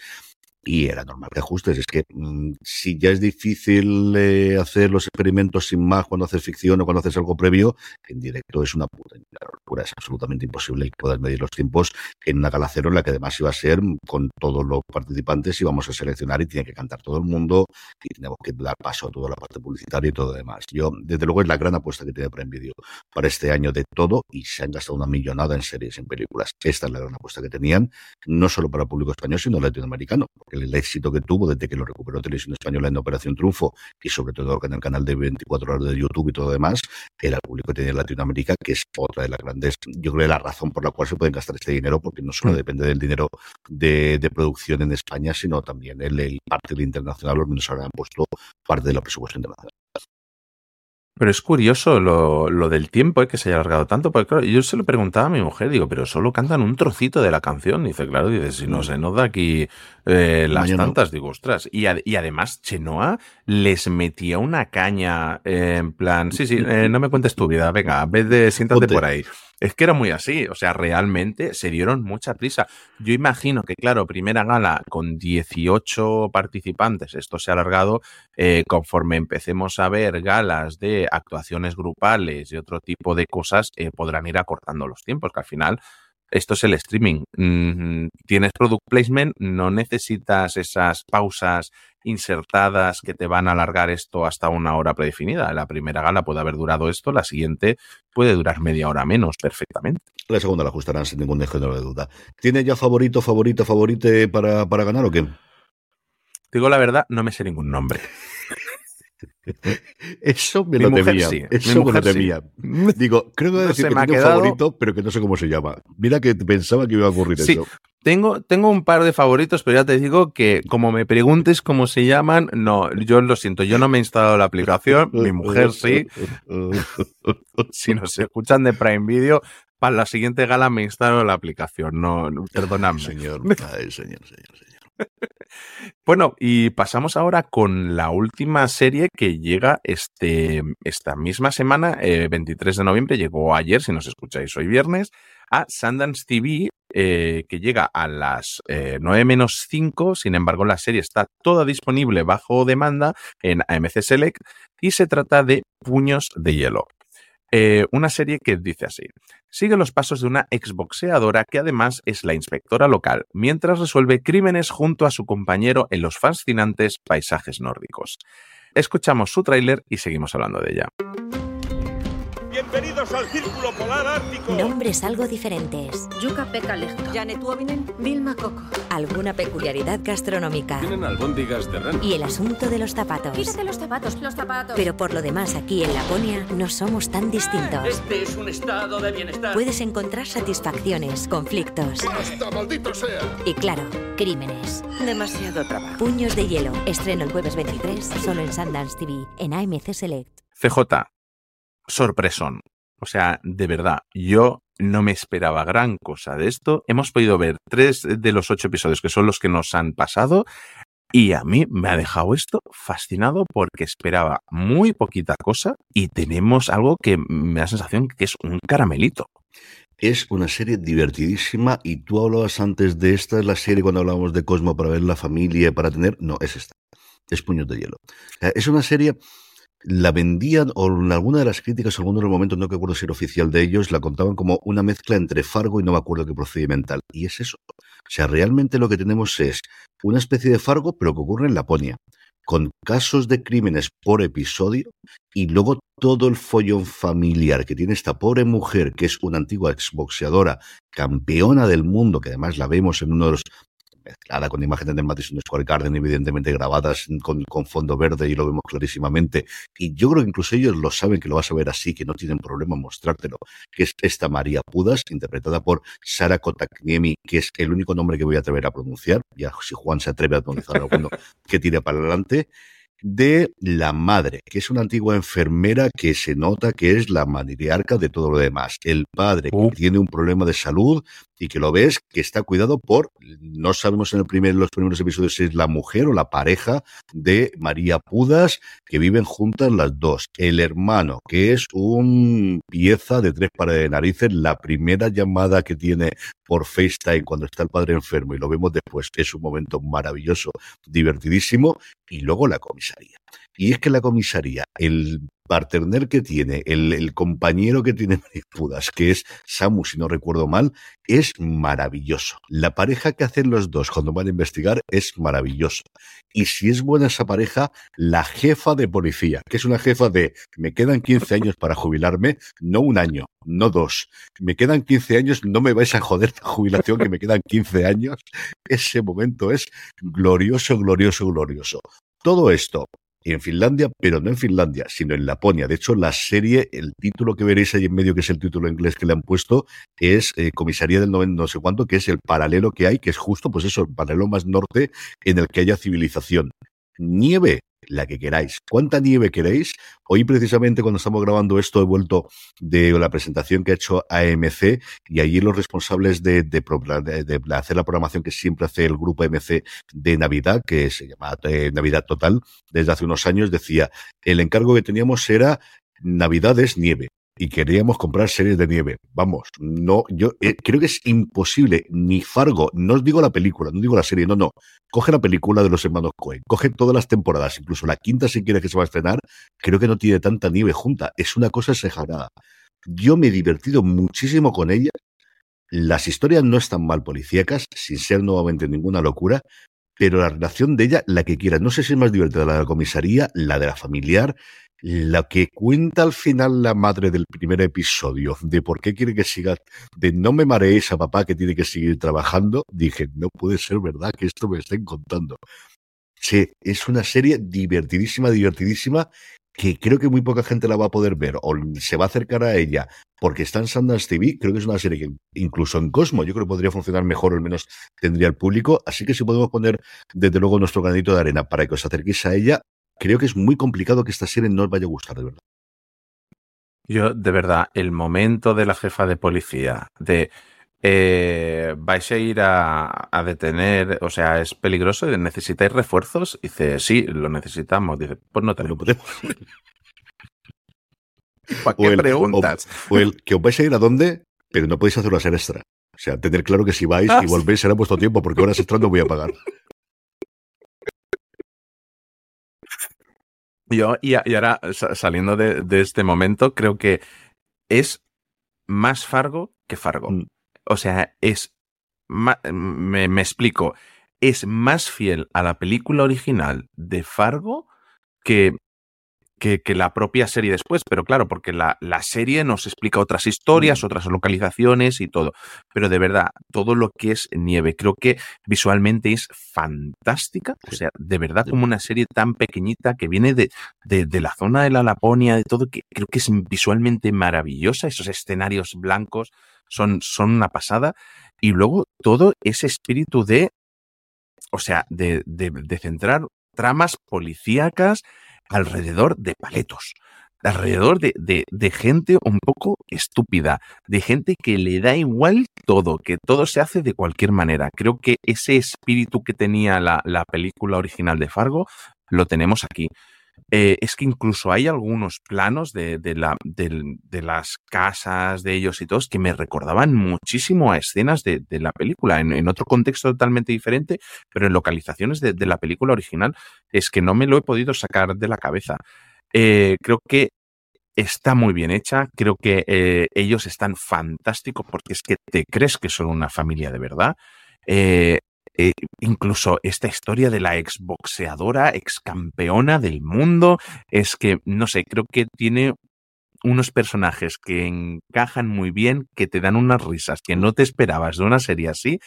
y era normal que ajustes. Es que mm, si ya es difícil eh, hacer los experimentos sin más cuando haces ficción o cuando haces algo previo, en directo es una puta locura. Es absolutamente imposible que puedas medir los tiempos en una gala cero en la que además iba a ser con todos los participantes y vamos a seleccionar y tiene que cantar todo el mundo y tenemos que dar paso a toda la parte publicitaria y todo lo demás. Yo, desde luego, es la gran apuesta que tiene Prime Video para este año de todo y se han gastado una millonada en series, en películas. Esta es la gran apuesta que tenían, no solo para el público español, sino latinoamericano el éxito que tuvo desde que lo recuperó Televisión Española en Operación Triunfo y sobre todo en el canal de 24 horas de YouTube y todo lo demás, era el público que tenía en Latinoamérica, que es otra de las grandes, yo creo, la razón por la cual se pueden gastar este dinero, porque no solo mm. depende del dinero de, producción en España, sino también el, el parte del internacional, los menos ahora han puesto parte de la presupuesto internacional. Pero es curioso lo, lo del tiempo eh, que se haya alargado tanto, porque claro, yo se lo preguntaba a mi mujer, digo, pero solo cantan un trocito de la canción. Dice, claro, dice, si no se nota aquí eh, las tantas, digo, ostras. Y, y, además, Chenoa les metía una caña en plan, sí, sí, eh, no me cuentes tu vida, venga, vez de siéntate por ahí. Es que era muy así, o sea, realmente se dieron mucha prisa. Yo imagino que, claro, primera gala con 18 participantes, esto se ha alargado, eh, conforme empecemos a ver galas de actuaciones grupales y otro tipo de cosas, eh, podrán ir acortando los tiempos, que al final esto es el streaming. Mm, tienes product placement, no necesitas esas pausas insertadas que te van a alargar esto hasta una hora predefinida. La primera gala puede haber durado esto, la siguiente puede durar media hora menos perfectamente. La segunda la ajustarán sin ningún género de duda. ¿Tiene ya favorito, favorito, favorito para, para ganar o qué? Digo la verdad, no me sé ningún nombre. Eso me lo temía. Eso me lo temía. Digo, creo que decir que un favorito, pero que no sé cómo se llama. Mira que pensaba que iba a ocurrir eso. Tengo, tengo un par de favoritos, pero ya te digo que como me preguntes cómo se llaman, no, yo lo siento, yo no me he instalado la aplicación, mi mujer sí. si nos escuchan de Prime Video, para la siguiente gala me instalo la aplicación, no, perdóname. Señor, ay, señor, señor, señor. Bueno, y pasamos ahora con la última serie que llega este, esta misma semana, 23 eh, de noviembre, llegó ayer, si nos escucháis hoy viernes, a Sundance TV, eh, que llega a las 9 eh, menos 5, sin embargo la serie está toda disponible bajo demanda en AMC Select y se trata de Puños de Hielo. Eh, una serie que dice así. Sigue los pasos de una exboxeadora que además es la inspectora local, mientras resuelve crímenes junto a su compañero en los fascinantes paisajes nórdicos. Escuchamos su tráiler y seguimos hablando de ella. Bienvenidos al Círculo Polar Ártico. Nombres algo diferentes. Yuka Pekka Janet Uovinen. Vilma Coco. Alguna peculiaridad gastronómica. Tienen albóndigas de ren. Y el asunto de los zapatos. Quítate los zapatos, los zapatos. Pero por lo demás, aquí en Laponia no somos tan distintos. Este es un estado de bienestar. Puedes encontrar satisfacciones, conflictos. ¡Hasta maldito sea! Y claro, crímenes. Demasiado trabajo. Puños de hielo. Estreno el jueves 23, solo en Sundance TV, en AMC Select. CJ, sorpresón. O sea, de verdad, yo no me esperaba gran cosa de esto. Hemos podido ver tres de los ocho episodios que son los que nos han pasado. Y a mí me ha dejado esto fascinado porque esperaba muy poquita cosa y tenemos algo que me da sensación que es un caramelito. Es una serie divertidísima y tú hablabas antes de esta, es la serie cuando hablábamos de Cosmo para ver la familia, para tener... No, es esta. Es Puños de Hielo. Es una serie la vendían, o en alguna de las críticas, en alguno de los momentos, no que acuerdo si era oficial de ellos, la contaban como una mezcla entre Fargo y no me acuerdo qué procedimental. Y es eso. O sea, realmente lo que tenemos es una especie de Fargo, pero que ocurre en Laponia, con casos de crímenes por episodio y luego todo el follón familiar que tiene esta pobre mujer, que es una antigua exboxeadora, campeona del mundo, que además la vemos en uno de los mezclada con imágenes de Madison Square Garden, evidentemente grabadas con, con, fondo verde y lo vemos clarísimamente. Y yo creo que incluso ellos lo saben que lo vas a ver así, que no tienen problema en mostrártelo, que es esta María Pudas, interpretada por Sara Kotakniemi, que es el único nombre que voy a atrever a pronunciar, ya si Juan se atreve a pronunciar alguno que tire para adelante de la madre, que es una antigua enfermera que se nota que es la matriarca de todo lo demás. El padre, que tiene un problema de salud y que lo ves que está cuidado por, no sabemos en el primer, los primeros episodios si es la mujer o la pareja de María Pudas, que viven juntas las dos. El hermano, que es un pieza de tres pares de narices, la primera llamada que tiene por FaceTime cuando está el padre enfermo y lo vemos después, es un momento maravilloso, divertidísimo, y luego la comisaría. Y es que la comisaría, el partner que tiene, el, compañero que tiene Pudas, que es Samu, si no recuerdo mal, es maravilloso. La pareja que hacen los dos cuando van a investigar es maravillosa. Y si es buena esa pareja, la jefa de policía, que es una jefa de me quedan 15 años para jubilarme, no un año, no dos. Me quedan 15 años, no me vais a joder la jubilación, que me quedan 15 años. Ese momento es glorioso, glorioso, glorioso. Todo esto en Finlandia, pero no en Finlandia, sino en Laponia. De hecho, la serie, el título que veréis ahí en medio, que es el título inglés que le han puesto, es eh, Comisaría del no sé cuánto, que es el paralelo que hay, que es justo, pues eso, el paralelo más norte en el que haya civilización. Nieve, la que queráis. ¿Cuánta nieve queréis? Hoy precisamente cuando estamos grabando esto he vuelto de la presentación que ha hecho AMC y allí los responsables de, hacer la programación que siempre hace el grupo AMC de Navidad, que se llama eh, Navidad Total, desde hace unos años decía, el encargo que teníamos era Navidades nieve y queríamos comprar series de nieve. Vamos, no, yo eh, creo que es imposible, ni Fargo, no os digo la película, no digo la serie, no, no. Coge la película de los hermanos Cohen, coge todas las temporadas, incluso la quinta si quiere que se va a estrenar, creo que no tiene tanta nieve junta, es una cosa exagerada. Yo me he divertido muchísimo con ella. Las historias no están mal policíacas, sin ser nuevamente ninguna locura, pero la relación de ella, la que quiera, no sé si es más divertida la de la comisaría, la de la familiar, la que cuenta al final la madre del primer episodio, de por qué quiere que siga, de no me mareéis a papá que tiene que seguir trabajando, dije, no puede ser verdad que esto me estén contando. Sí, es una serie divertidísima, divertidísima, que creo que muy poca gente la va a poder ver o se va a acercar a ella porque está en Sundance TV. Creo que es una serie que incluso en Cosmo yo creo que podría funcionar mejor, o al menos tendría el público. Así que si podemos poner desde luego nuestro granito de arena para que os acerquéis a ella, creo que es muy complicado que esta serie no os vaya a gustar, de verdad. Yo, de verdad, el momento de la jefa de policía, de eh, vais a ir a, a, detener, o sea, es peligroso, necesitáis refuerzos. Dice, sí, lo necesitamos. Dice, pues no te lo podemos. ¿Para qué o el, preguntas? O, o, el que os vais a ir a dónde, pero no podéis hacerlo a ser extra. O sea, tener claro que si vais Ah, y volvéis será vuestro tiempo, porque horas extra no voy a pagar. Yo, y, y ahora, sa- saliendo de, de este momento, creo que es más Fargo que Fargo. Mm. O sea, es. me, me explico. Es más fiel a la película original de Fargo que, que, que la propia serie después. Pero claro, porque la, la serie nos explica otras historias, otras localizaciones y todo. Pero de verdad, todo lo que es nieve, creo que visualmente es fantástica. O sea, de verdad, como una serie tan pequeñita que viene de, de, de la zona de la Laponia, de todo, que creo que es visualmente maravillosa. Esos escenarios blancos son, son una pasada. Y luego todo ese espíritu de, o sea, de, de, de centrar tramas policíacas alrededor de paletos, alrededor de, de, gente un poco estúpida, de gente que le da igual todo, que todo se hace de cualquier manera. Creo que ese espíritu que tenía la, la película original de Fargo lo tenemos aquí. Eh, es que incluso hay algunos planos de, de, la, de, las casas de ellos y todos que me recordaban muchísimo a escenas de, la película, en, otro contexto totalmente diferente, pero en localizaciones de, la película original. Es que no me lo he podido sacar de la cabeza. Eh, creo que está muy bien hecha, creo que eh, ellos están fantásticos porque es que te crees que son una familia de verdad. Eh, incluso esta historia de la exboxeadora, excampeona del mundo, es que, no sé, creo que tiene unos personajes que encajan muy bien, que te dan unas risas que no te esperabas de una serie así,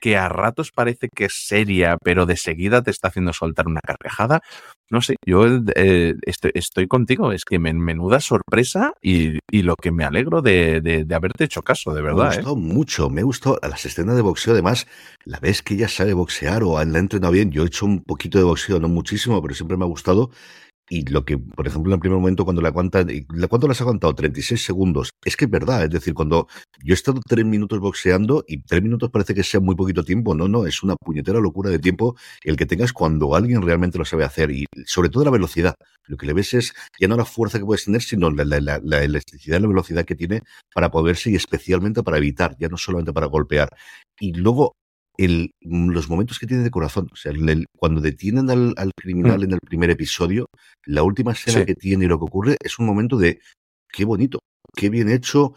que a ratos parece que es seria, pero de seguida te está haciendo soltar una carcajada. No sé, yo eh, estoy, estoy, contigo, es que me, menuda sorpresa y, y, lo que me alegro de, de, de, haberte hecho caso, de verdad. Me gustó ¿eh? mucho, me gustó las escenas de boxeo, además, la vez que ella sabe boxear o la entrenado bien, yo he hecho un poquito de boxeo, no muchísimo, pero siempre me ha gustado y lo que, por ejemplo, en el primer momento, cuando la aguantan, ¿cuánto las ha aguantado? 36 segundos. Es que es verdad, es decir, cuando yo he estado tres minutos boxeando y tres minutos parece que sea muy poquito tiempo, no, no, es una puñetera locura de tiempo el que tengas cuando alguien realmente lo sabe hacer y sobre todo la velocidad. Lo que le ves es ya no la fuerza que puedes tener, sino la, la, la velocidad que tiene para poderse y especialmente para evitar, ya no solamente para golpear. Y luego el, los momentos que tiene de corazón. O sea, el, cuando detienen al, al criminal mm. en el primer episodio, la última escena sí. que tiene y lo que ocurre es un momento de qué bonito, qué bien hecho,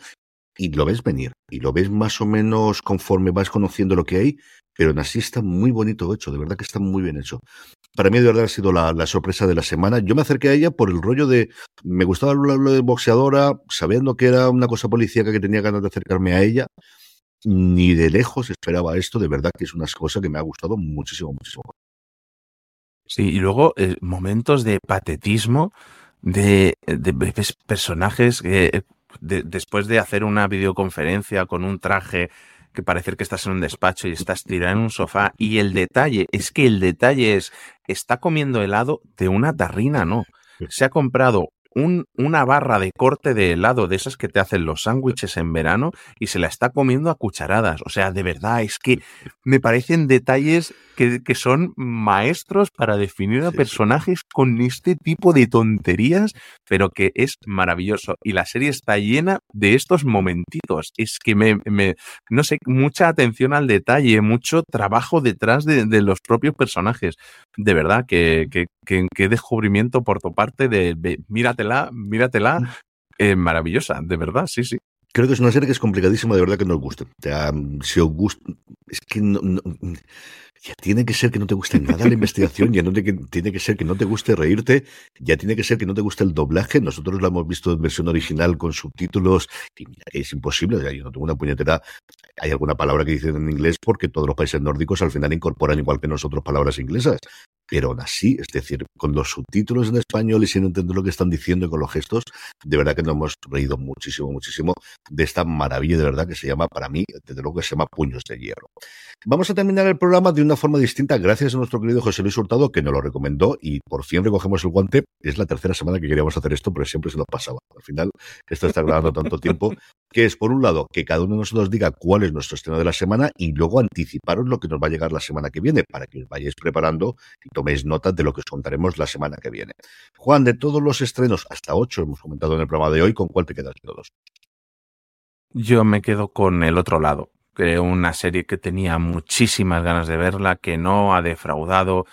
y lo ves venir, y lo ves más o menos conforme vas conociendo lo que hay, pero aún así está muy bonito hecho, de verdad que está muy bien hecho. Para mí, de verdad, ha sido la, la, sorpresa de la semana. Yo me acerqué a ella por el rollo de. Me gustaba lo de boxeadora, sabiendo que era una cosa policíaca que tenía ganas de acercarme a ella ni de lejos esperaba esto, de verdad que es una cosa que me ha gustado muchísimo, muchísimo. Sí, y luego eh, momentos de patetismo de, de, de personajes que de, después de hacer una videoconferencia con un traje que parece que estás en un despacho y estás tirado en un sofá y el detalle es que el detalle es está comiendo helado de una tarrina, no. Se ha comprado un, una barra de corte de helado de esas que te hacen los sándwiches en verano y se la está comiendo a cucharadas. O sea, de verdad, es que me parecen detalles que, que son maestros para definir a sí, personajes sí. con este tipo de tonterías, pero que es maravilloso. Y la serie está llena de estos momentitos. Es que me, me no sé, mucha atención al detalle, mucho trabajo detrás de, de los propios personajes. De verdad, que, que, que, que descubrimiento por tu parte de, de míratela, míratela, eh, maravillosa, de verdad, sí, sí. Creo que es una serie que es complicadísima, de verdad que no os guste. O sea, si os gusta, es que no, no, ya tiene que ser que no te guste nada la investigación, ya no te, tiene que ser que no te guste reírte, ya tiene que ser que no te guste el doblaje. Nosotros lo hemos visto en versión original con subtítulos y mira que es imposible. O sea, yo no tengo una puñetera. Hay alguna palabra que dicen en inglés porque todos los países nórdicos al final incorporan igual que nosotros palabras inglesas. Pero aún así, es decir, con los subtítulos en español y sin entender lo que están diciendo y con los gestos, de verdad que nos hemos reído muchísimo, muchísimo de esta maravilla de verdad que se llama, para mí, desde luego que se llama Puños de Hierro. Vamos a terminar el programa de una forma distinta gracias a nuestro querido José Luis Hurtado que nos lo recomendó y por fin recogemos el guante. Es la tercera semana que queríamos hacer esto, pero siempre se nos pasaba. Al final, esto está grabando tanto tiempo que es, por un lado, que cada uno de nosotros diga cuál es nuestro estreno de la semana y luego anticiparos lo que nos va a llegar la semana que viene para que os vayáis preparando y toméis notas de lo que os contaremos la semana que viene. Juan, de todos los estrenos, hasta ocho hemos comentado en el programa de hoy, ¿con cuál te quedas de todos? Yo me quedo con el otro lado. Creo una serie que tenía muchísimas ganas de verla, que no ha defraudado,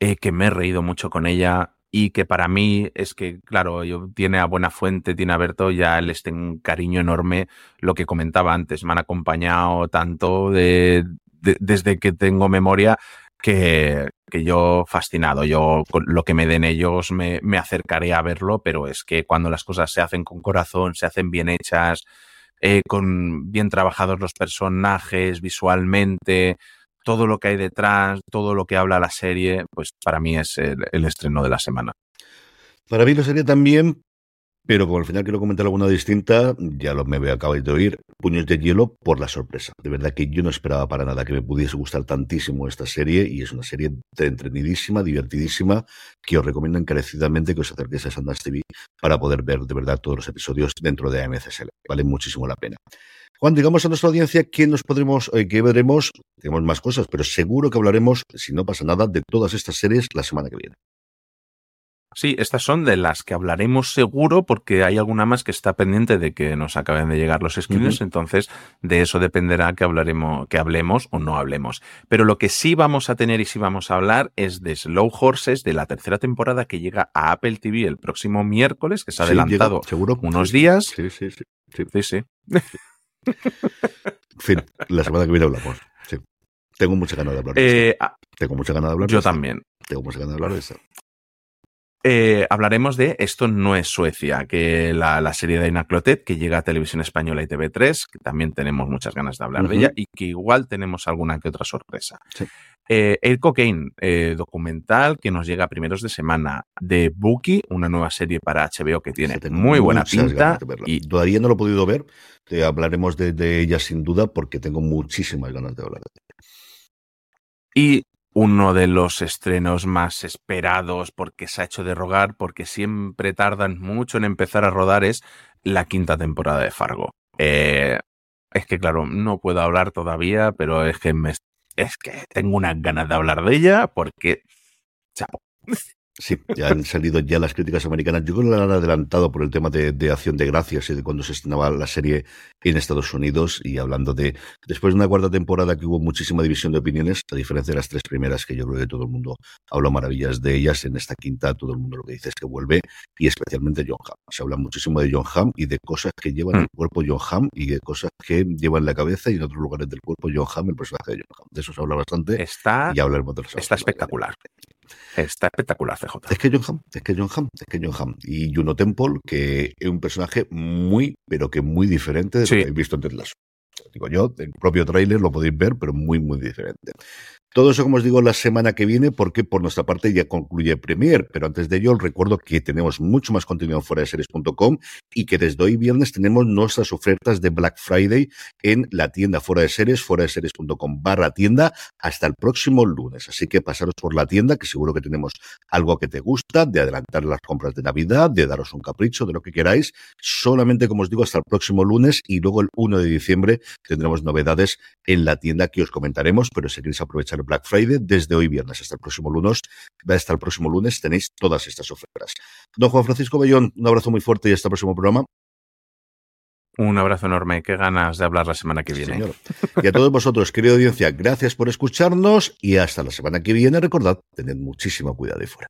eh, que me he reído mucho con ella y que para mí es que, claro, yo, tiene a Buena Fuente, tiene a Berto, ya les tengo un cariño enorme, lo que comentaba antes, me han acompañado tanto de, de, desde que tengo memoria que, que yo fascinado, yo con lo que me den ellos me, me acercaré a verlo, pero es que cuando las cosas se hacen con corazón, se hacen bien hechas, eh, con bien trabajados los personajes visualmente, todo lo que hay detrás, todo lo que habla la serie, pues para mí es el, estreno de la semana. Para mí lo sería también, pero como al final quiero comentar alguna distinta, ya lo me acabáis de oír, Puños de Hielo por la sorpresa. De verdad que yo no esperaba para nada que me pudiese gustar tantísimo esta serie y es una serie entretenidísima, divertidísima, que os recomiendo encarecidamente que os acerquéis a Sundance TV para poder ver de verdad todos los episodios dentro de AMCSL. Vale muchísimo la pena. Juan, digamos a nuestra audiencia que nos podremos, eh, que veremos, tenemos más cosas, pero seguro que hablaremos, si no pasa nada, de todas estas series la semana que viene. Sí, estas son de las que hablaremos seguro porque hay alguna más que está pendiente de que nos acaben de llegar los screeners, Ujú. entonces de eso dependerá que hablaremos, que hablemos o no hablemos. Pero lo que sí vamos a tener y sí vamos a hablar es de Slow Horses de la tercera temporada que llega a Apple TV el próximo miércoles, que se ha Sí, adelantado llega, seguro. unos días. Sí, sí, sí. sí. Sí, sí. En fin, la semana que viene hablamos. Sí. Tengo mucha ganas de hablar de Eh, esto. ah, Tengo mucha ganas de hablar de yo esto. también. Tengo mucha ganas de hablar de esto. Eh, hablaremos de Esto no es Suecia, que la, la serie de Aina Clotet, que llega a Televisión Española y TV3, que también tenemos muchas ganas de hablar de ella y que igual tenemos alguna que otra sorpresa. Sí. Eh, Air Cocaine, eh, documental que nos llega a primeros de semana de Bookie, una nueva serie para HBO que tiene muy buena pinta y Todavía no lo he podido ver. Te hablaremos de, de ella sin duda porque tengo muchísimas ganas de hablar de ella. Y uno de los estrenos más esperados porque se ha hecho de rogar, porque siempre tardan mucho en empezar a rodar, es la quinta temporada de Fargo. Eh, es que, claro, no puedo hablar todavía, pero es que me, es que tengo unas ganas de hablar de ella porque. Chao. Sí, ya han salido ya las críticas americanas. Yo creo que la han adelantado por el tema de, de Acción de Gracias y de cuando se estrenaba la serie en Estados Unidos y hablando de, después de una cuarta temporada que hubo muchísima división de opiniones, a diferencia de las tres primeras que yo creo que todo el mundo habla maravillas de ellas, en esta quinta todo el mundo lo que dice es que vuelve y especialmente John Hamm. Se habla muchísimo de John Hamm y de cosas que llevan Mm. el cuerpo John Hamm y de cosas que llevan la cabeza y en otros lugares del cuerpo John Hamm, el personaje de John Hamm. De eso se habla bastante Está, y hablaremos de los está espectacular. Está espectacular, CJ. es que John Hamm, es que John Hamm, es que John Hamm. Y Juno Temple, que es un personaje muy, pero que muy diferente de Sí. lo que habéis visto en Ted Lasso. Digo yo, el propio tráiler lo podéis ver, pero muy, muy diferente. Todo eso, como os digo, la semana que viene, porque por nuestra parte ya concluye Premier. Pero antes de ello, os recuerdo que tenemos mucho más contenido en fuera de series.com y que desde hoy viernes tenemos nuestras ofertas de Black Friday en la tienda fuera de series, fuera de series.com barra tienda, hasta el próximo lunes. Así que pasaros por la tienda, que seguro que tenemos algo que te gusta, de adelantar las compras de Navidad, de daros un capricho, de lo que queráis. Solamente, como os digo, hasta el próximo lunes y luego el 1 de diciembre tendremos novedades en la tienda que os comentaremos, pero si queréis aprovechar Black Friday, desde hoy viernes hasta el próximo lunes, hasta el próximo lunes tenéis todas estas ofertas. Don Juan Francisco Bellón, un abrazo muy fuerte y hasta el próximo programa. Un abrazo enorme. Qué ganas de hablar la semana que viene. Señor. Y a todos vosotros, querida audiencia, gracias por escucharnos y hasta la semana que viene. Recordad, tened muchísimo cuidado ahí fuera.